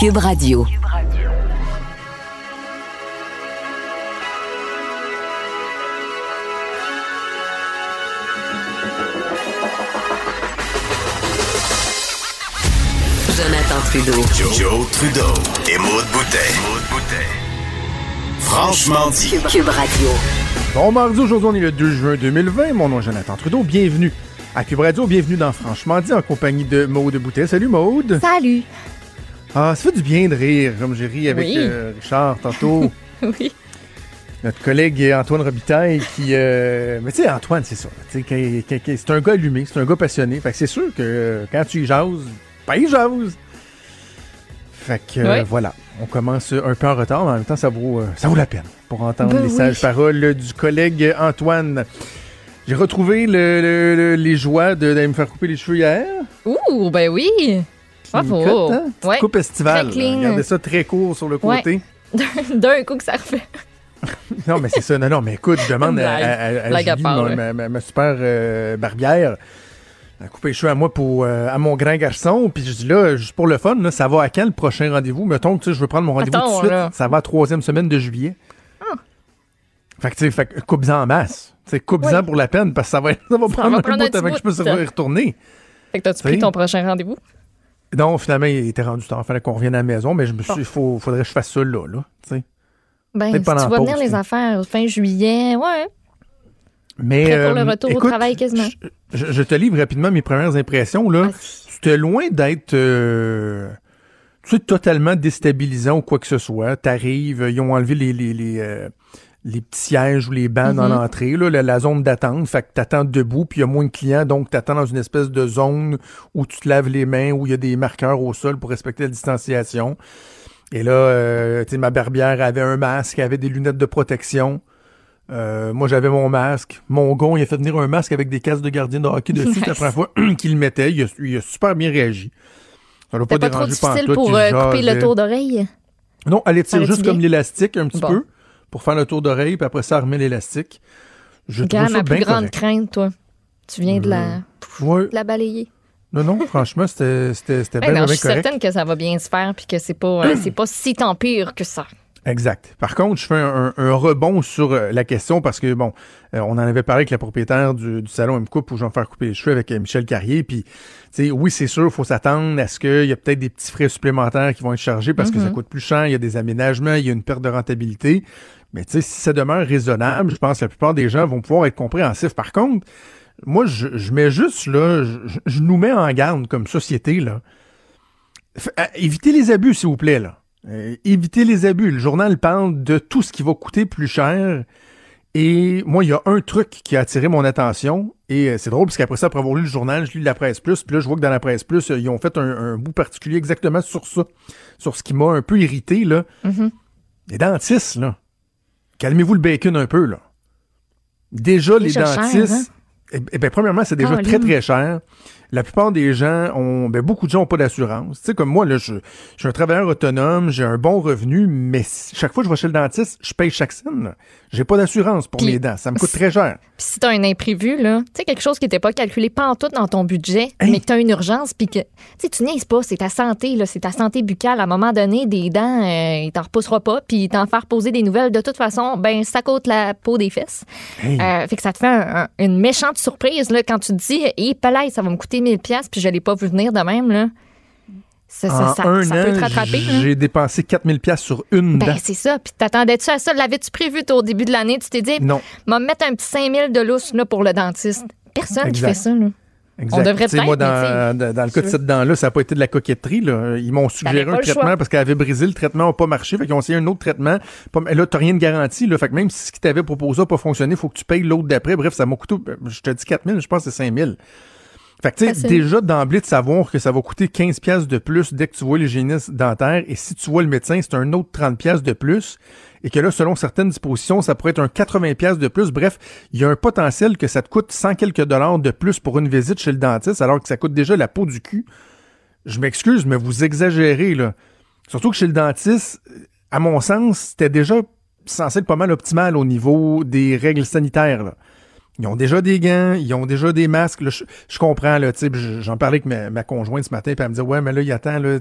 Cube Radio. Jonathan Trudeau. Joe, Trudeau et Maude Boutet. Franchement dit. Cube Radio. Bon mardi, aujourd'hui on est le 2 juin 2020. Mon nom est Jonathan Trudeau. Bienvenue à Cube Radio. Bienvenue dans Franchement dit en compagnie de Maude Boutet. Salut Maude. Salut. Ah, ça fait du bien de rire, comme j'ai ri avec Oui. euh, Richard tantôt. Oui. Notre collègue Antoine Robitaille qui... euh, Mais tu sais, Antoine, c'est ça. C'est un gars allumé, c'est un gars passionné. Fait que c'est sûr que euh, quand tu y jases, ben il jase. Fait que voilà, on commence un peu en retard, mais en même temps, ça vaut, euh, ça vaut la peine pour entendre Ben les oui. sages paroles du collègue Antoine. J'ai retrouvé le- le- le- les joies de- d'aller me faire couper les cheveux hier. Ouh, ben oui. Bravo. Cote, hein? Ouais. coupe estivale. Regardez ça très court sur le Ouais. côté. D'un coup que ça refait. Non, mais c'est ça. Non, non, mais écoute, je demande à, Blague. à, à- à Blague à Julie, part, ma, ouais. ma- ma- ma super euh, barbière, à couper les cheveux à moi pour euh, à mon grand garçon. Puis je dis là, juste pour le fun, là, ça va à quand le prochain rendez-vous? Mettons que tu sais, je veux prendre mon rendez-vous tout de suite. là. Ça va à troisième semaine de juillet. Fait que tu sais, coupe-en en masse. Tu sais, coupe-en Oui. pour la peine parce que ça va, ça va prendre va un prendre bout avant que je puisse y retourner. Fait que t'as-tu pris ton prochain rendez-vous? Non, finalement, il était rendu temps. Il fallait qu'on revienne à la maison, mais je me suis faut, faudrait que je fasse ça là, là. tu sais. Ben, si tu vas venir les t'sais. affaires fin juillet, ouais. Mais, Prêt pour le euh, retour au écoute, travail quasiment. Je, te livre rapidement mes premières impressions. Là. C'était loin d'être euh, tu sais, totalement déstabilisant ou quoi que ce soit. T'arrives, ils ont enlevé les, les, les, euh, les petits sièges ou les bancs dans Mhm. l'entrée, là, la, la zone d'attente. Fait que t'attends debout, puis il y a moins de clients, donc t'attends dans une espèce de zone où tu te laves les mains, où il y a des marqueurs au sol pour respecter la distanciation. Et là, euh, tu sais, ma barbière avait un masque, avait des lunettes de protection. Euh, moi, j'avais mon masque. Mon gars, il a fait venir un masque avec des casques de gardien de hockey dessus. La première fois qu'il le mettait. Il a, il a super bien réagi. Ça l'a pas pas trop difficile pour euh, couper le tour d'oreille? Non, elle étire juste comme l'élastique un petit Bon. peu pour faire le tour d'oreille, puis après ça, remet l'élastique. Je trouve Regarde, ça ma plus grande correct. crainte, toi. Tu viens de la, Ouais. de la balayer. Non, non, franchement, c'était c'était- Ouais, bien, non, bien je suis correct. certaine que ça va bien se faire puis que c'est pas, euh, c'est pas si tant pire que ça. Exact. Par contre, je fais un, rebond sur euh, la question parce que, bon, euh, on en avait parlé avec la propriétaire du, du salon M-Coupe où je vais me faire couper les cheveux avec euh, Michel Carrier. Puis, tu sais, oui, c'est sûr, il faut s'attendre à ce qu'il y a peut-être des petits frais supplémentaires qui vont être chargés parce que ça coûte plus cher, il y a des aménagements, il y a une perte de rentabilité. Mais, tu sais, si ça demeure raisonnable, je pense que la plupart des gens vont pouvoir être compréhensifs. Par contre, moi, je, je mets juste, là, je, nous mets en garde comme société, là. F- euh, évitez les abus, s'il vous plaît, là. Euh, évitez les abus. Le journal parle de tout ce qui va coûter plus cher. Et moi, il y a un truc qui a attiré mon attention. Et euh, c'est drôle, parce qu'après ça, après avoir lu le journal, je lis la presse plus. Puis là, je vois que dans la presse plus, ils ont fait un, un bout particulier exactement sur ça. Sur ce qui m'a un peu irrité, là. Mhm. Les dentistes, là. Calmez-vous le bacon un peu, là. Déjà, les Déjà cher, dentistes. hein? Eh, eh bien, premièrement, c'est déjà Caroline. très, très cher. La plupart des gens ont. Ben, beaucoup de gens n'ont pas d'assurance. Tu sais, comme moi, là, je, je suis un travailleur autonome, j'ai un bon revenu, mais si- chaque fois que je vais chez le dentiste, je paye chaque scène. J'ai pas d'assurance pour mes dents. Ça me coûte très cher. Puis si t'as un imprévu, là, tu sais, quelque chose qui n'était pas calculé pas en tout dans ton budget, Hey. mais que t'as une urgence, puis que, tu sais, tu niaises pas, c'est ta santé, là, c'est ta santé buccale. À un moment donné, des dents, euh, il t'en repoussera pas, puis t'en faire poser des nouvelles. De toute façon, ben, ça coûte la peau des fesses. Hey. Euh, fait que ça te fait un- un- une méchante surprise, là, quand tu te dis, hé, palais, ça va me coûter 1000 pièces puis je l'ai pas vu venir de même, là. Ça, ça, en ça- un ça peut te an, rattraper, j'ai dépensé 4000 pièces sur une dent. Ben, c'est ça. Puis t'attendais-tu à ça? L'avais-tu prévu toi, au début de l'année? Tu t'es dit, Non. m'a mettre un petit 5000 de lousse là, pour le dentiste. Personne qui Exact. fait ça. Là. Exact. On devrait sais, moi, peut-être, dans, dans, dans le cas de cette dent-là, ça n'a pas été de la coquetterie. Là. Ils m'ont suggéré un traitement parce qu'elle avait brisé le traitement, n'a pas marché. Fait qu'ils ont essayé un autre traitement. Là, tu rien de garanti. Là. Fait que même si ce qu'ils t'avaient proposé n'a pas fonctionné, il faut que tu payes l'autre d'après. Bref, ça m'a coûté, je te dis 4000, je pense que c'est 5000. Fait que, tu sais, déjà d'emblée de savoir que ça va coûter 15 pièces de plus dès que tu vois l'hygiéniste dentaire et si tu vois le médecin, c'est un autre 30 pièces de plus et que là, selon certaines dispositions, ça pourrait être un 80 pièces de plus. Bref, il y a un potentiel que ça te coûte 100 quelques dollars de plus pour une visite chez le dentiste alors que ça coûte déjà la peau du cul. Je m'excuse, mais vous exagérez, là. Surtout que chez le dentiste, à mon sens, c'était déjà censé être pas mal optimal au niveau des règles sanitaires, là. Ils ont déjà des gants, ils ont déjà des masques. Là, je, je comprends, là, j'en parlais avec ma, ma conjointe ce matin, puis elle me dit Ouais, mais là, il attend, là,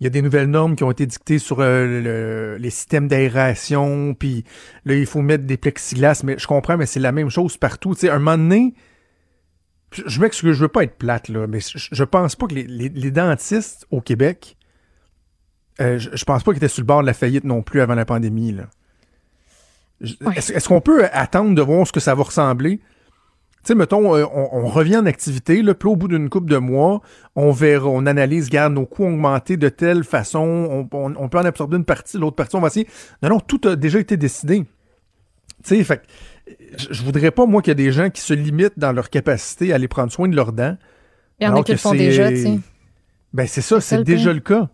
il y a des nouvelles normes qui ont été dictées sur euh, le- les systèmes d'aération, puis là, il faut mettre des plexiglas, mais je comprends, mais c'est la même chose partout. Tu sais, un moment donné, je, je m'excuse, je veux pas être plate, là, mais je, je pense pas que les, les- les dentistes au Québec, euh, je, je pense pas qu'ils étaient sur le bord de la faillite non plus avant la pandémie, là. Ouais. Est-ce qu'on peut attendre de voir ce que ça va ressembler? Tu sais, mettons, euh, on, on revient en activité, là, puis au bout d'une couple de mois, on verra, on analyse, garde nos coûts ont augmenté de telle façon, on, on- on peut en absorber une partie, l'autre partie, on va essayer. Non, non, tout a déjà été décidé. Tu sais, fait je, voudrais pas, moi, qu'il y ait des gens qui se limitent dans leur capacité à aller prendre soin de leurs dents. Il y en a qui le font c'est- déjà, tu sais. Ben, c'est ça, C'est le déjà le cas.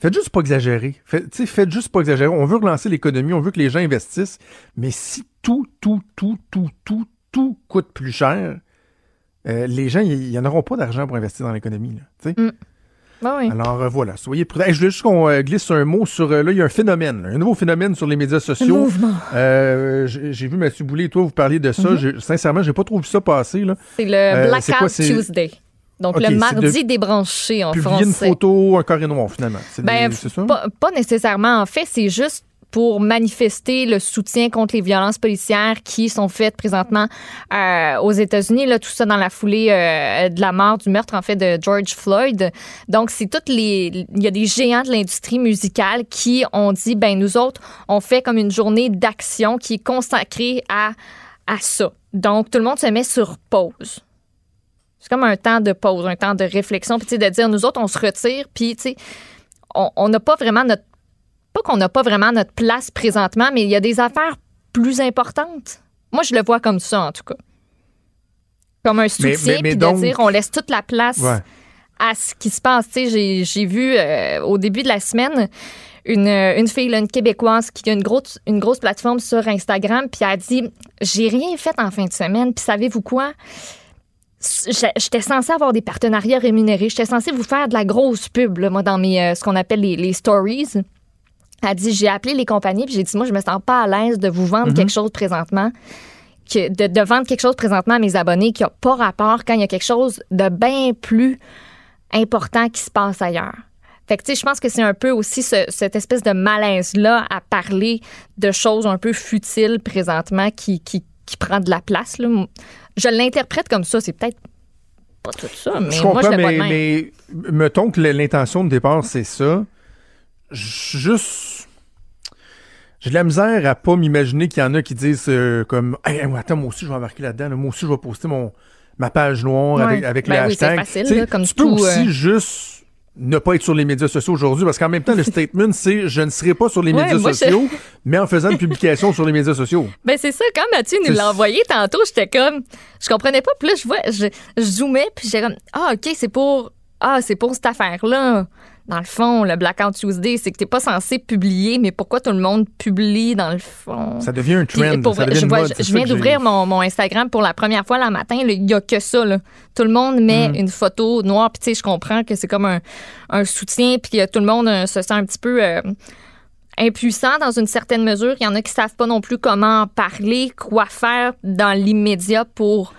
Faites juste pas exagérer. Faites juste pas exagérer. On veut relancer l'économie, on veut que les gens investissent, mais si tout, tout, tout, tout, tout, tout coûte plus cher, euh, les gens, ils n'en auront pas d'argent pour investir dans l'économie. là. Ben oui. Alors euh, voilà, soyez prudents. Hey, je voulais juste qu'on euh, glisse un mot sur. là, il y a un phénomène, un nouveau phénomène sur les médias sociaux. mouvement. Euh, J'ai j'ai vu Mathieu Boulay, toi, vous parliez de ça. J'ai- Sincèrement, j'ai pas trop vu ça passer. Là. C'est le Blackout quoi, Tuesday. Donc le mardi de- débranché en Publier une photo, un carré noir, finalement. C'est Ben, ça? pas, pas nécessairement. En fait, c'est juste pour manifester le soutien contre les violences policières qui sont faites présentement euh, aux États-Unis. Là, tout ça dans la foulée euh, de la mort, du meurtre en fait de George Floyd. Donc, c'est toutes les. Il y a des géants de l'industrie musicale qui ont dit, ben nous autres, on fait comme une journée d'action qui est consacrée à à ça. Donc, tout le monde se met sur pause. C'est comme un temps de pause, un temps de réflexion, puis de dire, nous autres, on se retire, puis tu sais, on n'a pas vraiment notre. Pas qu'on n'a pas vraiment notre place présentement, mais il y a des affaires plus importantes. Moi, je le vois comme ça, en tout cas. Comme un soutien, mais- mais puis donc- de dire, on laisse toute la place Ouais. à ce qui se passe. Tu sais, j'ai, j'ai vu euh, au début de la semaine une, une fille, là, une Québécoise, qui a une grosse, une grosse plateforme sur Instagram, puis elle a dit J'ai rien fait en fin de semaine, puis savez-vous quoi? J'étais censée avoir des partenariats rémunérés. J'étais censée vous faire de la grosse pub, là, moi, dans mes, euh, ce qu'on appelle les, les stories. Elle dit J'ai appelé les compagnies, puis j'ai dit Moi, je me sens pas à l'aise de vous vendre quelque chose présentement que de, de vendre quelque chose présentement à mes abonnés qui n'a pas rapport quand il y a quelque chose de bien plus important qui se passe ailleurs. Fait que, tu sais, je pense que c'est un peu aussi ce- cette espèce de malaise-là à parler de choses un peu futiles présentement qui, qui, qui prend de la place. Là. Je l'interprète comme ça. C'est peut-être pas tout ça, mais je moi, comprends, je mais, de même. mais mettons que l'intention de départ, c'est ça. Juste. J'ai de la misère à pas m'imaginer qu'il y en a qui disent euh, comme hey, attends, moi aussi je vais embarquer là-dedans. là. Moi aussi je vais poster mon ma page noire Ouais. avec, avec Ben le oui, hashtag. facile, là, comme tu peux aussi euh, juste ne pas être sur les médias sociaux aujourd'hui parce qu'en même temps le statement c'est je ne serai pas sur les Ouais, médias je- sociaux mais en faisant une publication sur les médias sociaux. Ben c'est ça, quand Mathieu nous l'a envoyé tantôt, j'étais comme je comprenais pas, puis là je vois je, je zoomais puis j'étais comme ah OK, c'est pour ah, c'est pour cette affaire-là. Dans le fond, le Blackout Tuesday, c'est que t'es pas censé publier, mais pourquoi tout le monde publie dans le fond? Ça devient un trend. pour ça vrai, devient je, une vois- mode, je- c'est je ça viens d'ouvrir mon, mon Instagram pour la première fois le matin. Il n'y a que ça. Là. Tout le monde met Mm. une photo noire. Puis, tu sais, je comprends que c'est comme un, un soutien. Puis, que tout le monde euh, se sent un petit peu euh, impuissant dans une certaine mesure. Il y en a qui savent pas non plus comment en parler, quoi faire dans l'immédiat pour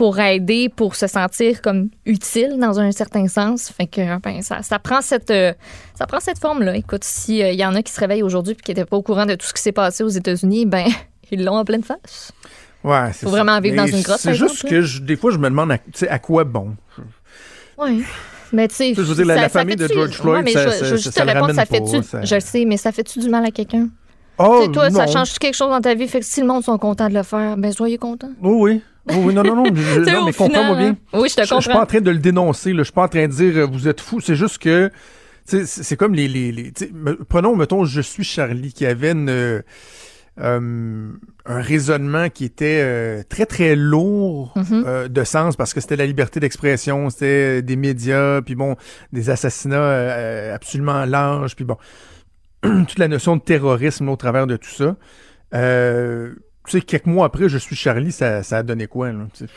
pour aider, pour se sentir comme utile dans un certain sens. Fait que ben, ça, ça prend cette euh, ça prend cette forme-là. Écoute, s'il y en a qui se réveillent aujourd'hui et qui n'étaient pas au courant de tout ce qui s'est passé aux États-Unis, ben ils l'ont en pleine face. Ouais, c'est Faut ça. vraiment vivre Mais dans une grotte, C'est juste exemple, que je- des fois je me demande à, tu quoi bon? Oui. Mais tu sais, Je veux dire, la- ça- la ça famille de George Floyd, Ouais, ça- je, ça- je juste ça te le répondre, ça fait-tu, pas, ça- je le sais, mais ça fait-tu du mal à quelqu'un? Oh, Tu toi, ça non. change quelque chose dans ta vie? Fait que si le monde sont contents de le faire, ben soyez contents. Oui, oui. Oui, oui, non, non, non. je- non mais comprends-moi bien. hein. Oui, je te Je, je suis pas comprends. en train de le dénoncer, là. je suis pas en train de dire euh, vous êtes fou. C'est juste que c'est comme les. prenons, mettons, Je suis Charlie, qui avait une, euh, euh, un raisonnement qui était euh, très, très lourd Mhm. euh, de sens parce que c'était la liberté d'expression, c'était des médias, puis bon, des assassinats absolument larges, puis bon, toute la notion de terrorisme au travers de tout ça. Tu sais, quelques mois après, Je suis Charlie, ça, ça a donné quoi, là? Tu sais,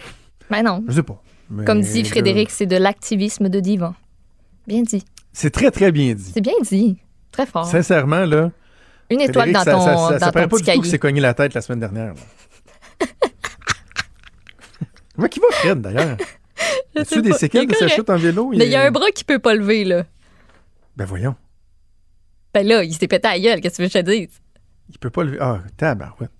Ben non. Je sais pas. Mais, Comme dit Frédéric, c'est de l'activisme de divan. Bien dit. C'est très, très bien dit. C'est bien dit. Très fort. Sincèrement, là. Une étoile Frédéric, dans ton, ça, ça, dans ça paraît ton pas petit du tout cahier. que c'est cogné la tête la semaine dernière. Moi, qui va Fred, d'ailleurs? As-tu des pas. séquelles Il de sa chute en vélo? Mais il y a un bras qui peut pas lever, là. Ben voyons. Ben là, il s'est pété à la gueule, qu'est-ce que tu veux que je te dise? Il peut pas le. Ah, tabarouette.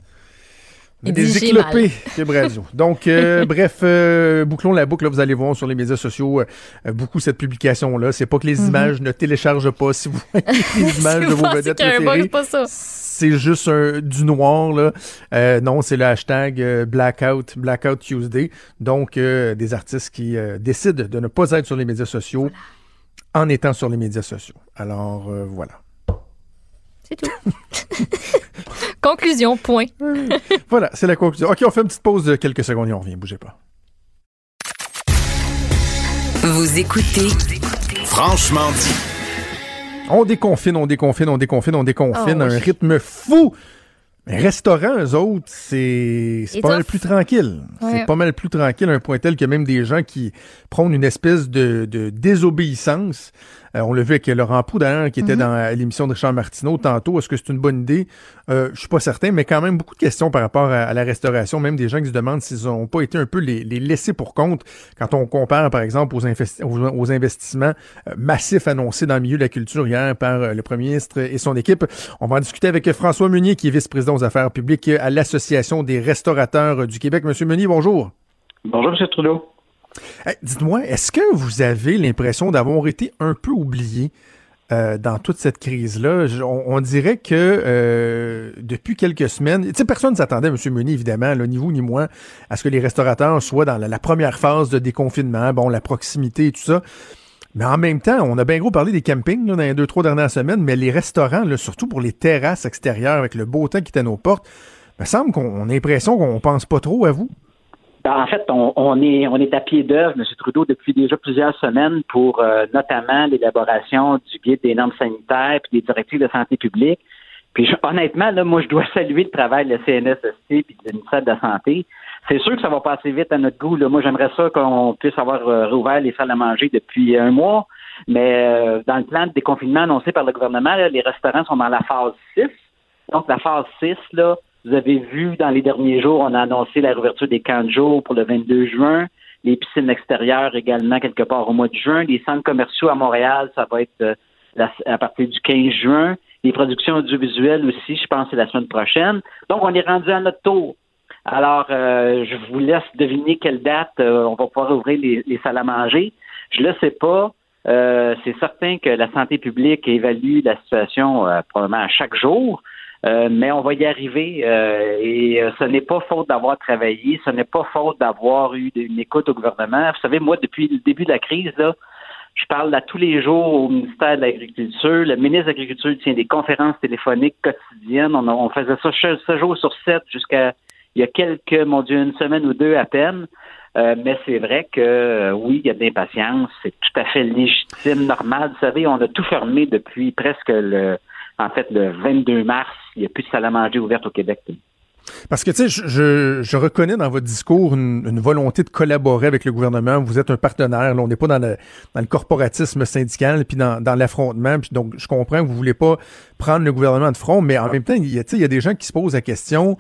Des éclopés, Cube Radio. Donc, euh, bref, euh, bouclons la boucle. Là, vous allez voir sur les médias sociaux euh, beaucoup cette publication-là. C'est pas que les images ne téléchargent pas. Si vous voyez les images de vos vedettes préférées, c'est juste un- du noir. Là. Euh, non, c'est le hashtag euh, Blackout, Blackout Tuesday. Donc, euh, des artistes qui euh, décident de ne pas être sur les médias sociaux en étant sur les médias sociaux. Alors, euh, voilà. C'est tout. Conclusion, point. Voilà, c'est la conclusion. OK, on fait une petite pause de quelques secondes et on revient. Bougez pas. Vous écoutez Franchement dit. On déconfine, on déconfine, on déconfine, on déconfine Oh, à un rythme fou. Mais restaurant, eux autres, c'est pas mal plus tranquille. C'est pas mal plus tranquille à un point tel que même des gens qui prônent une espèce de, de désobéissance. Euh, on l'a vu avec Laurent Pou, d'ailleurs, qui était dans euh, l'émission de Richard Martineau tantôt. Est-ce que c'est une bonne idée? Euh, je suis pas certain, mais quand même beaucoup de questions par rapport à, à la restauration. Même des gens qui se demandent s'ils ont pas été un peu les, les laissés pour compte quand on compare, par exemple, aux, investi- aux, aux investissements euh, massifs annoncés dans le milieu de la culture hier par euh, le premier ministre et son équipe. On va en discuter avec François Meunier, qui est vice-président aux affaires publiques à l'Association des restaurateurs du Québec. Monsieur Meunier, bonjour. Bonjour, M. Trudeau. Dites-moi, est-ce que vous avez l'impression d'avoir été un peu oublié euh, dans toute cette crise-là? On, dirait que euh, depuis quelques semaines, personne ne s'attendait, M. Meunier, évidemment, ni vous ni moi, à ce que les restaurateurs soient dans la, première phase de déconfinement, bon, la proximité et tout ça. Mais en même temps, on a bien gros parlé des campings dans les deux, trois dernières semaines, mais les restaurants, surtout pour les terrasses extérieures avec le beau temps qui est à nos portes, me semble qu'on on a l'impression qu'on pense pas trop à vous. Ben, en fait, on, on est on est à pied d'œuvre, M. Trudeau, depuis déjà plusieurs semaines pour euh, notamment l'élaboration du guide des normes sanitaires puis des directives de santé publique. Puis je- honnêtement, là, moi, je dois saluer le travail de la CNSST puis du ministère de la Santé. C'est sûr que ça va pas assez vite à notre goût. Là. Moi, j'aimerais ça qu'on puisse avoir euh, rouvert les salles à manger depuis un mois. Mais euh, dans le plan de déconfinement annoncé par le gouvernement, là, les restaurants sont dans la phase 6. Donc, la phase 6, là, vous avez vu dans les derniers jours, on a annoncé la réouverture des camps de jour pour le 22 juin, les piscines extérieures également quelque part au mois de juin, les centres commerciaux à Montréal, ça va être euh, à partir du 15 juin, les productions audiovisuelles aussi, je pense, c'est la semaine prochaine. Donc, on est rendu à notre tour. Alors, euh, je vous laisse deviner quelle date euh, on va pouvoir ouvrir les, les salles à manger. Je le sais pas. Euh, c'est certain que la santé publique évalue la situation euh, probablement à chaque jour. Euh, mais on va y arriver euh, et euh, ce n'est pas faute d'avoir travaillé, ce n'est pas faute d'avoir eu une écoute au gouvernement. Vous savez, moi, depuis le début de la crise, là, je parle à tous les jours au ministère de l'Agriculture. Le ministre de l'Agriculture tient des conférences téléphoniques quotidiennes. On, faisait ça 7 jours sur 7 jusqu'à il y a quelques, mon Dieu, une semaine ou deux à peine. Euh, mais c'est vrai que euh, oui, il y a de l'impatience. C'est tout à fait légitime, normal. Vous savez, on a tout fermé depuis presque le en fait le 22 mars. Il n'y a plus de salle à manger ouverte au Québec. Parce que, tu sais, je, je, je reconnais dans votre discours une, une volonté de collaborer avec le gouvernement. Vous êtes un partenaire. Là, on n'est pas dans le, dans le corporatisme syndical puis dans, dans l'affrontement. Puis donc, je comprends que vous voulez pas prendre le gouvernement de front, mais en même temps, il y a, tu sais, il y a des gens qui se posent la question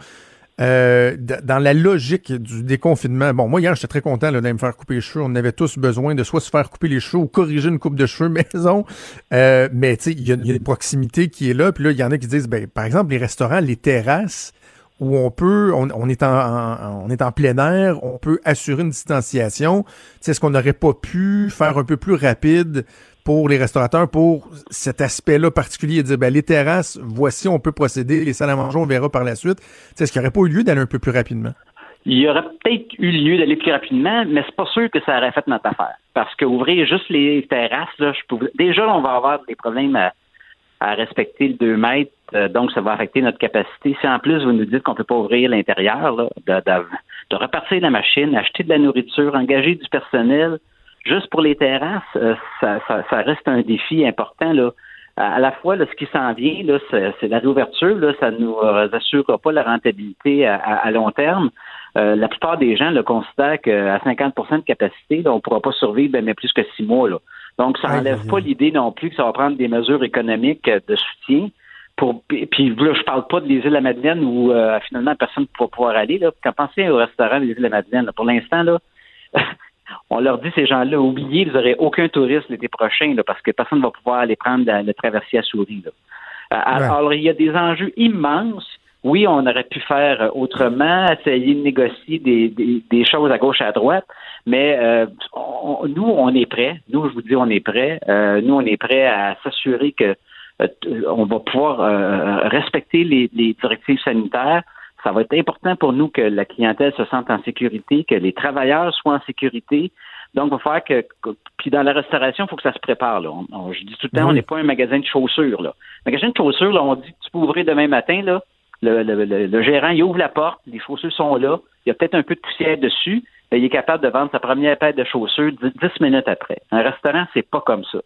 euh, dans la logique du déconfinement. Bon, moi, hier, j'étais très content d'aller me faire couper les cheveux. On avait tous besoin de soit se faire couper les cheveux ou corriger une coupe de cheveux maison. Euh, mais, tu sais, il y a, une proximité qui est là. Puis là, il y en a qui disent, ben, par exemple, les restaurants, les terrasses, où on peut, on, est en, on est en plein air, on peut assurer une distanciation. Tu sais, Est-ce qu'on n'aurait pas pu faire un peu plus rapide? Pour les restaurateurs pour cet aspect-là particulier dire, ben, les terrasses, voici, on peut procéder, les salles à manger, on verra par la suite. Est-ce qu'il n'y aurait pas eu lieu d'aller un peu plus rapidement? Il y aurait peut-être eu lieu d'aller plus rapidement, mais c'est pas sûr que ça aurait fait notre affaire. Parce qu'ouvrir juste les terrasses, là, déjà, on va avoir des problèmes à, respecter le 2 mètres, euh, donc ça va affecter notre capacité. Si en plus vous nous dites qu'on peut pas ouvrir l'intérieur, de repartir la machine, acheter de la nourriture, engager du personnel, juste pour les terrasses, euh, ça, ça, ça reste un défi important. Là. À, la fois, là, ce qui s'en vient, là, c'est, c'est la réouverture, là, ça ne nous euh, assurera pas la rentabilité à, à- à long terme. Euh, la plupart des gens le considèrent qu'à 50% de capacité, là, on ne pourra pas survivre ben, mais plus que six mois. Là. Donc, ça n'enlève aïe, pas l'idée non plus que ça va prendre des mesures économiques euh, de soutien pour puis là, je parle pas des îles de la Madeleine où euh, finalement personne ne va pouvoir aller. Là. Quand pensez au restaurant des îles de la Madeleine, pour l'instant, là, on leur dit ces gens-là, oubliez, vous n'aurez aucun touriste l'été prochain là, parce que personne ne va pouvoir aller prendre le traversier à souris. Là. Alors, il y a des enjeux immenses. Oui, on aurait pu faire autrement, essayer de négocier des, des, choses à gauche et à droite, mais euh, nous, on est prêts. Nous, je vous dis, on est prêts. Euh, nous, on est prêts à s'assurer que euh, on va pouvoir respecter les, les, directives sanitaires. Ça va être important pour nous que la clientèle se sente en sécurité, que les travailleurs soient en sécurité. Donc, il va falloir que, puis dans la restauration, il faut que ça se prépare. Là. je dis tout le temps, on n'est pas un magasin de chaussures. Là. Un magasin de chaussures, là, on dit tu peux ouvrir demain matin. Là. Le, le, le, gérant, il ouvre la porte, les chaussures sont là, il y a peut-être un peu de poussière dessus, mais il est capable de vendre sa première paire de chaussures dix minutes après. Un restaurant, c'est pas comme ça.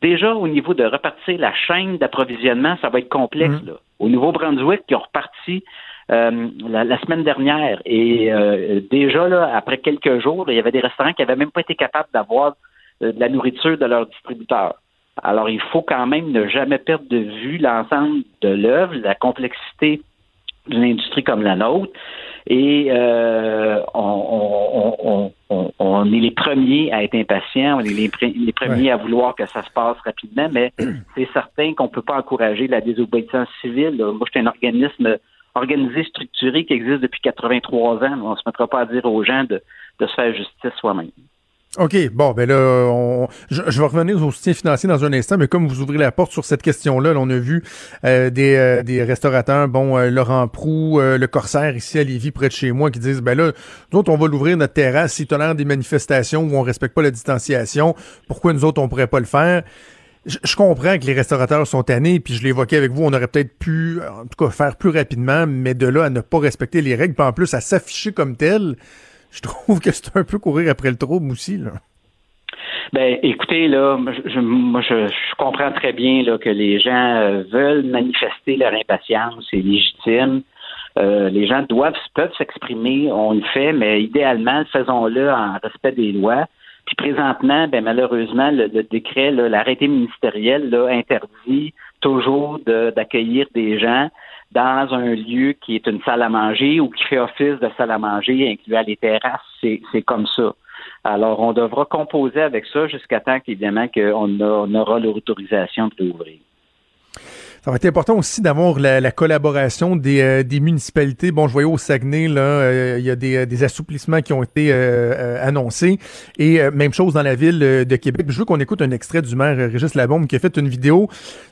Déjà, au niveau de repartir la chaîne d'approvisionnement, ça va être complexe. Mmh. Là. Au Nouveau-Brunswick, qui ont reparti euh, la, semaine dernière. Et euh, déjà, là, après quelques jours, il y avait des restaurants qui n'avaient même pas été capables d'avoir euh, de la nourriture de leurs distributeurs. Alors, il faut quand même ne jamais perdre de vue l'ensemble de l'œuvre, la complexité d'une industrie comme la nôtre. Et on, on, est les premiers à être impatients, on est les, les premiers à vouloir que ça se passe rapidement, mais c'est certain qu'on ne peut pas encourager la désobéissance civile. Moi, je suis un organisme organisé, structuré, qui existe depuis 83 ans. On ne se mettra pas à dire aux gens de, se faire justice soi-même. OK, bon, ben là, je, vais revenir au soutien financier dans un instant, mais comme vous ouvrez la porte sur cette question-là, on a vu euh, euh, des, restaurateurs, bon, euh, Laurent Prou, le Corsaire ici à Lévis, près de chez moi, qui disent, ben là, nous autres, on va l'ouvrir notre terrasse, s'il tolère des manifestations où on respecte pas la distanciation, pourquoi nous autres, on pourrait pas le faire? Je, comprends que les restaurateurs sont tannés, puis je l'évoquais avec vous, on aurait peut-être pu, en tout cas, faire plus rapidement, mais de là à ne pas respecter les règles, puis en plus à s'afficher comme tel, je trouve que c'est un peu courir après le trouble aussi, là. Ben, écoutez, là, je, moi, je, comprends très bien que les gens euh, veulent manifester leur impatience, c'est légitime. Euh, les gens doivent peuvent s'exprimer, on le fait, mais idéalement, faisons-le en respect des lois. Puis présentement, ben malheureusement, le, décret, l'arrêté ministériel là, interdit toujours d'accueillir des gens dans un lieu qui est une salle à manger ou qui fait office de salle à manger, incluant les terrasses. C'est comme ça. Alors, on devra composer avec ça jusqu'à temps qu'évidemment qu'on on aura l'autorisation de l'ouvrir. Ça va être important aussi d'avoir la, collaboration des, euh, des, municipalités. Bon, je voyais au Saguenay, là, euh, il y a des, euh, des, assouplissements qui ont été annoncés. Et même chose dans la ville de Québec. Je veux qu'on écoute un extrait du maire Régis Labombe qui a fait une vidéo,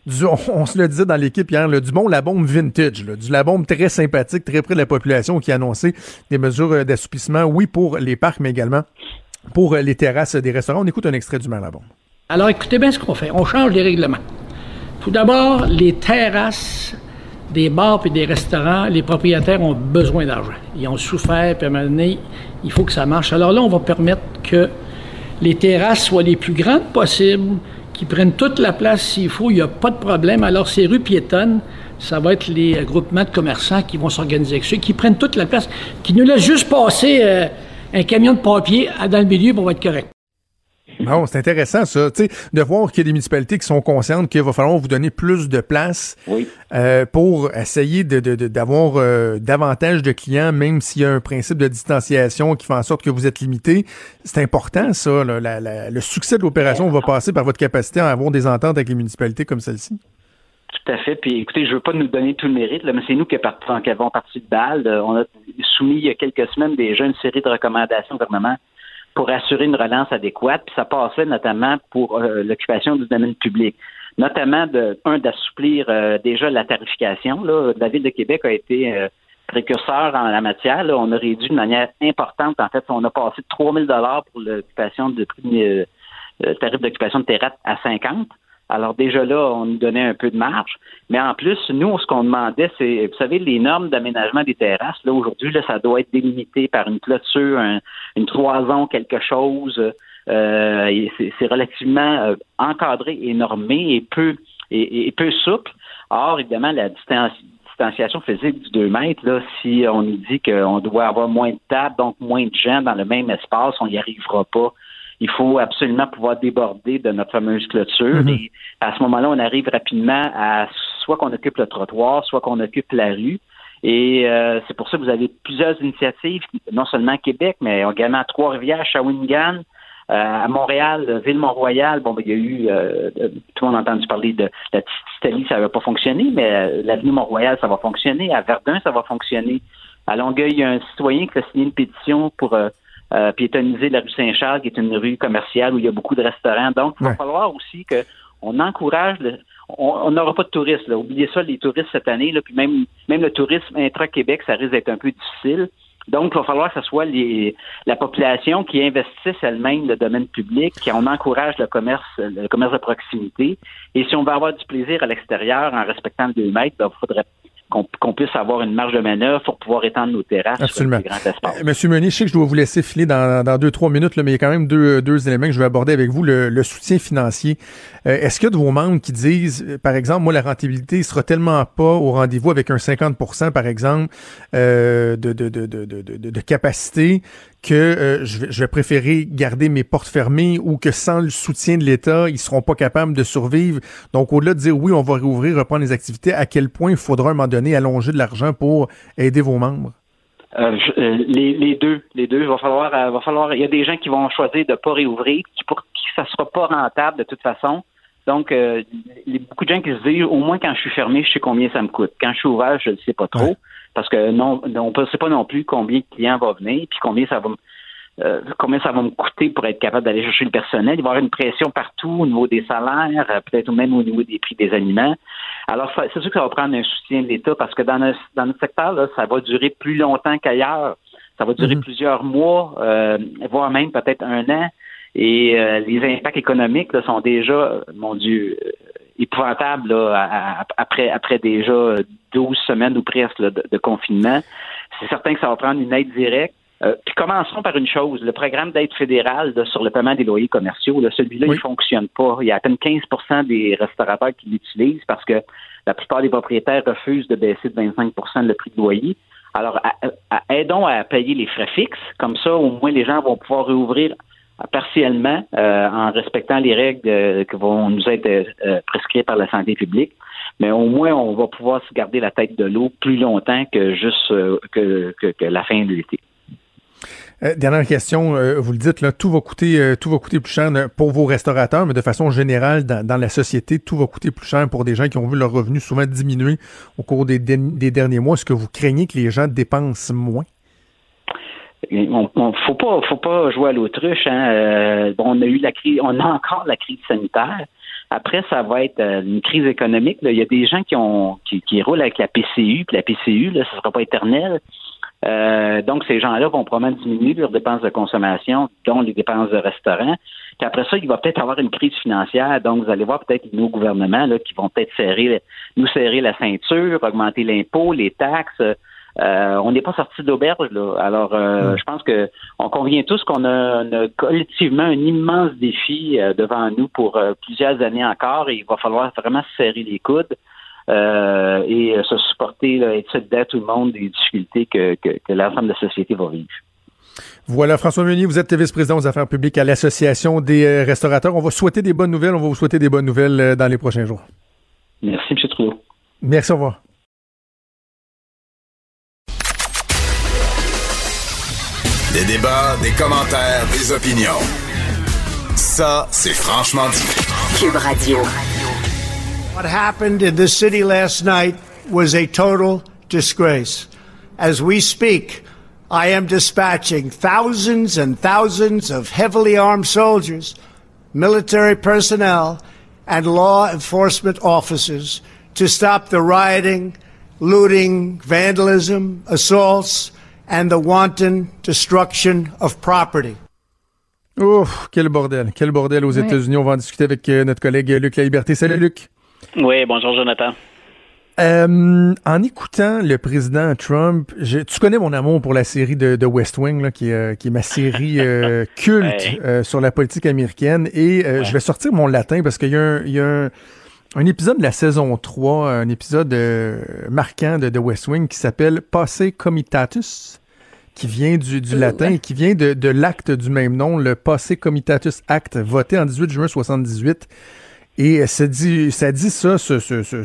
du, on, se le disait dans l'équipe hier, le, du bon Labombe vintage, là, du Labombe très sympathique, très près de la population qui a annoncé des mesures d'assouplissement, oui, pour les parcs, mais également pour les terrasses des restaurants. On écoute un extrait du maire Labombe. Alors écoutez bien ce qu'on fait. On change les règlements. Tout d'abord, les terrasses des bars et des restaurants, les propriétaires ont besoin d'argent. Ils ont souffert, puis à un il faut que ça marche. Alors là, on va permettre que les terrasses soient les plus grandes possibles, qui prennent toute la place s'il faut, il n'y a pas de problème. Alors, ces rues piétonnes, ça va être les groupements de commerçants qui vont s'organiser avec ceux qui prennent toute la place, qui nous laissent juste passer euh, un camion de papier dans le milieu pour être correct. Non, c'est intéressant ça, tu sais, de voir qu'il y a des municipalités qui sont conscientes qu'il va falloir vous donner plus de place euh, pour essayer d'avoir de, euh, davantage de clients, même s'il y a un principe de distanciation qui fait en sorte que vous êtes limité. C'est important ça. le succès de l'opération va passer par votre capacité à avoir des ententes avec les municipalités comme celle-ci. Tout à fait. Puis écoutez, je veux pas nous donner tout le mérite, là, mais c'est nous qui, avons parti de balle. On a soumis il y a quelques semaines déjà une série de recommandations au gouvernement pour assurer une relance adéquate. Puis ça passait notamment pour euh, l'occupation du domaine public, notamment de un d'assouplir euh, déjà la tarification. Là. La ville de Québec a été euh, précurseur en la matière. Là. On a réduit de manière importante. En fait, on a passé de 3 000 pour l'occupation de tarif d'occupation de terrasse à 50 alors déjà là, on nous donnait un peu de marge. Mais en plus, nous, ce qu'on demandait, c'est, vous savez, les normes d'aménagement des terrasses, là, aujourd'hui, là, ça doit être délimité par une clôture, une toison, quelque chose. Euh, c'est relativement euh, encadré et normé et peu, et, peu souple. Or, évidemment, la distanciation physique du 2 mètres, là, si on nous dit qu'on doit avoir moins de tables, donc moins de gens dans le même espace, on n'y arrivera pas il faut absolument pouvoir déborder de notre fameuse clôture. Mhm. Et à ce moment-là, on arrive rapidement à soit qu'on occupe le trottoir, soit qu'on occupe la rue. Et euh, c'est pour ça que vous avez plusieurs initiatives, non seulement à Québec, mais également à Trois-Rivières, Shawinigan, euh, à Montréal, Ville-Mont-Royal, bon, ben, il y a eu, euh, tout le monde a entendu parler de la petite Italie, ça va pas fonctionner, mais l'avenue Mont-Royal, ça va fonctionner. À Verdun, ça va fonctionner. À Longueuil, il y a un citoyen qui a signé une pétition pour piétoniser la rue Saint-Charles, qui est une rue commerciale où il y a beaucoup de restaurants. Donc, il va falloir aussi que on encourage le, on n'aura pas de touristes. Là. Oubliez ça, les touristes cette année, là, puis même, même le tourisme intra-Québec, ça risque d'être un peu difficile. Donc, il va falloir que ce soit les, la population qui investisse elle-même le domaine public, qu'on encourage le commerce, le commerce de proximité. Et si on veut avoir du plaisir à l'extérieur en respectant le 2 mètres, il ben, faudrait qu'on puisse avoir une marge de manœuvre pour pouvoir étendre nos terrasses Absolument. sur les grands Monsieur Meunier, je sais que je dois vous laisser filer dans, dans deux, trois minutes, là, mais il y a quand même deux, deux éléments que je vais aborder avec vous. Le, soutien financier. Euh, est-ce qu'il y a de vos membres qui disent, euh, par exemple, moi, la rentabilité sera tellement pas au rendez-vous avec un 50 par exemple, euh, de, de, de, de, de, de capacité que euh, je, vais, préférer garder mes portes fermées ou que sans le soutien de l'État, ils seront pas capables de survivre. Donc, au-delà de dire oui, on va réouvrir, reprendre les activités, à quel point il faudra à un moment donné allonger de l'argent pour aider vos membres? Euh, euh les, deux, les deux. Il va falloir, va falloir. Il y a des gens qui vont choisir de pas réouvrir, qui pour qui ça sera pas rentable de toute façon. Donc, euh, il y a beaucoup de gens qui se disent, au moins quand je suis fermé, je sais combien ça me coûte. Quand je suis ouvert, je ne sais pas trop parce que non, on ne sait pas non plus combien de clients vont venir, puis combien ça va euh, combien ça va me coûter pour être capable d'aller chercher le personnel. Il va y avoir une pression partout au niveau des salaires, euh, peut-être même au niveau des prix des aliments. Alors, c'est sûr que ça va prendre un soutien de l'État parce que dans notre, dans notre secteur, là, ça va durer plus longtemps qu'ailleurs. Ça va durer mhm. plusieurs mois, euh, voire même peut-être un an. Et les impacts économiques là, sont déjà, mon Dieu, épouvantable là, après, après déjà 12 semaines ou presque de, confinement. C'est certain que ça va prendre une aide directe. Euh, puis commençons par une chose, le programme d'aide fédérale sur le paiement des loyers commerciaux, celui-là, il ne fonctionne pas. Il y a à peine 15% des restaurateurs qui l'utilisent parce que la plupart des propriétaires refusent de baisser de 25% le prix de loyer. Alors, aidons à payer les frais fixes, comme ça, au moins les gens vont pouvoir réouvrir partiellement euh, en respectant les règles euh, qui vont nous être euh, prescrites par la santé publique. Mais au moins, on va pouvoir se garder la tête de l'eau plus longtemps que juste que, la fin de l'été. dernière question, vous le dites, là, tout va coûter, tout va coûter plus cher pour vos restaurateurs, mais de façon générale, dans, la société, tout va coûter plus cher pour des gens qui ont vu leurs revenus souvent diminuer au cours des derniers mois. Est-ce que vous craignez que les gens dépensent moins? On, on, faut pas, faut pas jouer à l'autruche. Hein. Euh, on a eu la crise, on a encore la crise sanitaire. Après, ça va être euh, une crise économique. Il y a des gens qui ont qui, qui roulent avec la PCU, puis la PCU, là, ça sera pas éternel. Euh, donc, ces gens-là vont probablement diminuer leurs dépenses de consommation, dont les dépenses de restaurant. Puis après ça, il va peut-être avoir une crise financière. Donc, vous allez voir peut-être nos gouvernements là, qui vont peut-être serrer, nous serrer la ceinture, augmenter l'impôt, les taxes. Euh, on n'est pas sorti d'auberge là. Alors, euh, je pense que on convient tous qu'on a, collectivement un immense défi euh, devant nous pour plusieurs années encore, et il va falloir vraiment se serrer les coudes. et se supporter et se à tout le monde des difficultés que, l'ensemble de la société va vivre. Voilà, François Meunier, vous êtes vice-président aux affaires publiques à l'Association des restaurateurs. On va souhaiter des bonnes nouvelles. On va vous souhaiter des bonnes nouvelles dans les prochains jours. Merci, M. Trudeau. Merci, au revoir. Des débats, des commentaires, des opinions. Ça, c'est franchement dit. Cube Radio. What happened in this city last night was a total disgrace. As we speak, I am dispatching thousands and thousands of heavily armed soldiers, military personnel, and law enforcement officers to stop the rioting, looting, vandalism, assaults, and the wanton destruction of property. Ouf, quel bordel, quel bordel aux États-Unis. On va en discuter avec euh, notre collègue Luc La Liberté. Salut Luc. Oui, bonjour Jonathan. Euh, en écoutant le président Trump, tu connais mon amour pour la série de, West Wing, là, qui, est, qui est ma série euh, culte sur la politique américaine. Et je vais sortir mon latin parce qu'il y a un, il y a un un épisode de la saison 3, un épisode euh, marquant de, West Wing qui s'appelle Posse Comitatus, qui vient du, du latin et qui vient de, de l'acte du même nom, le Posse Comitatus Act, voté en 18 juin 78. Et ça dit ça, dit ça ce, ce, ce,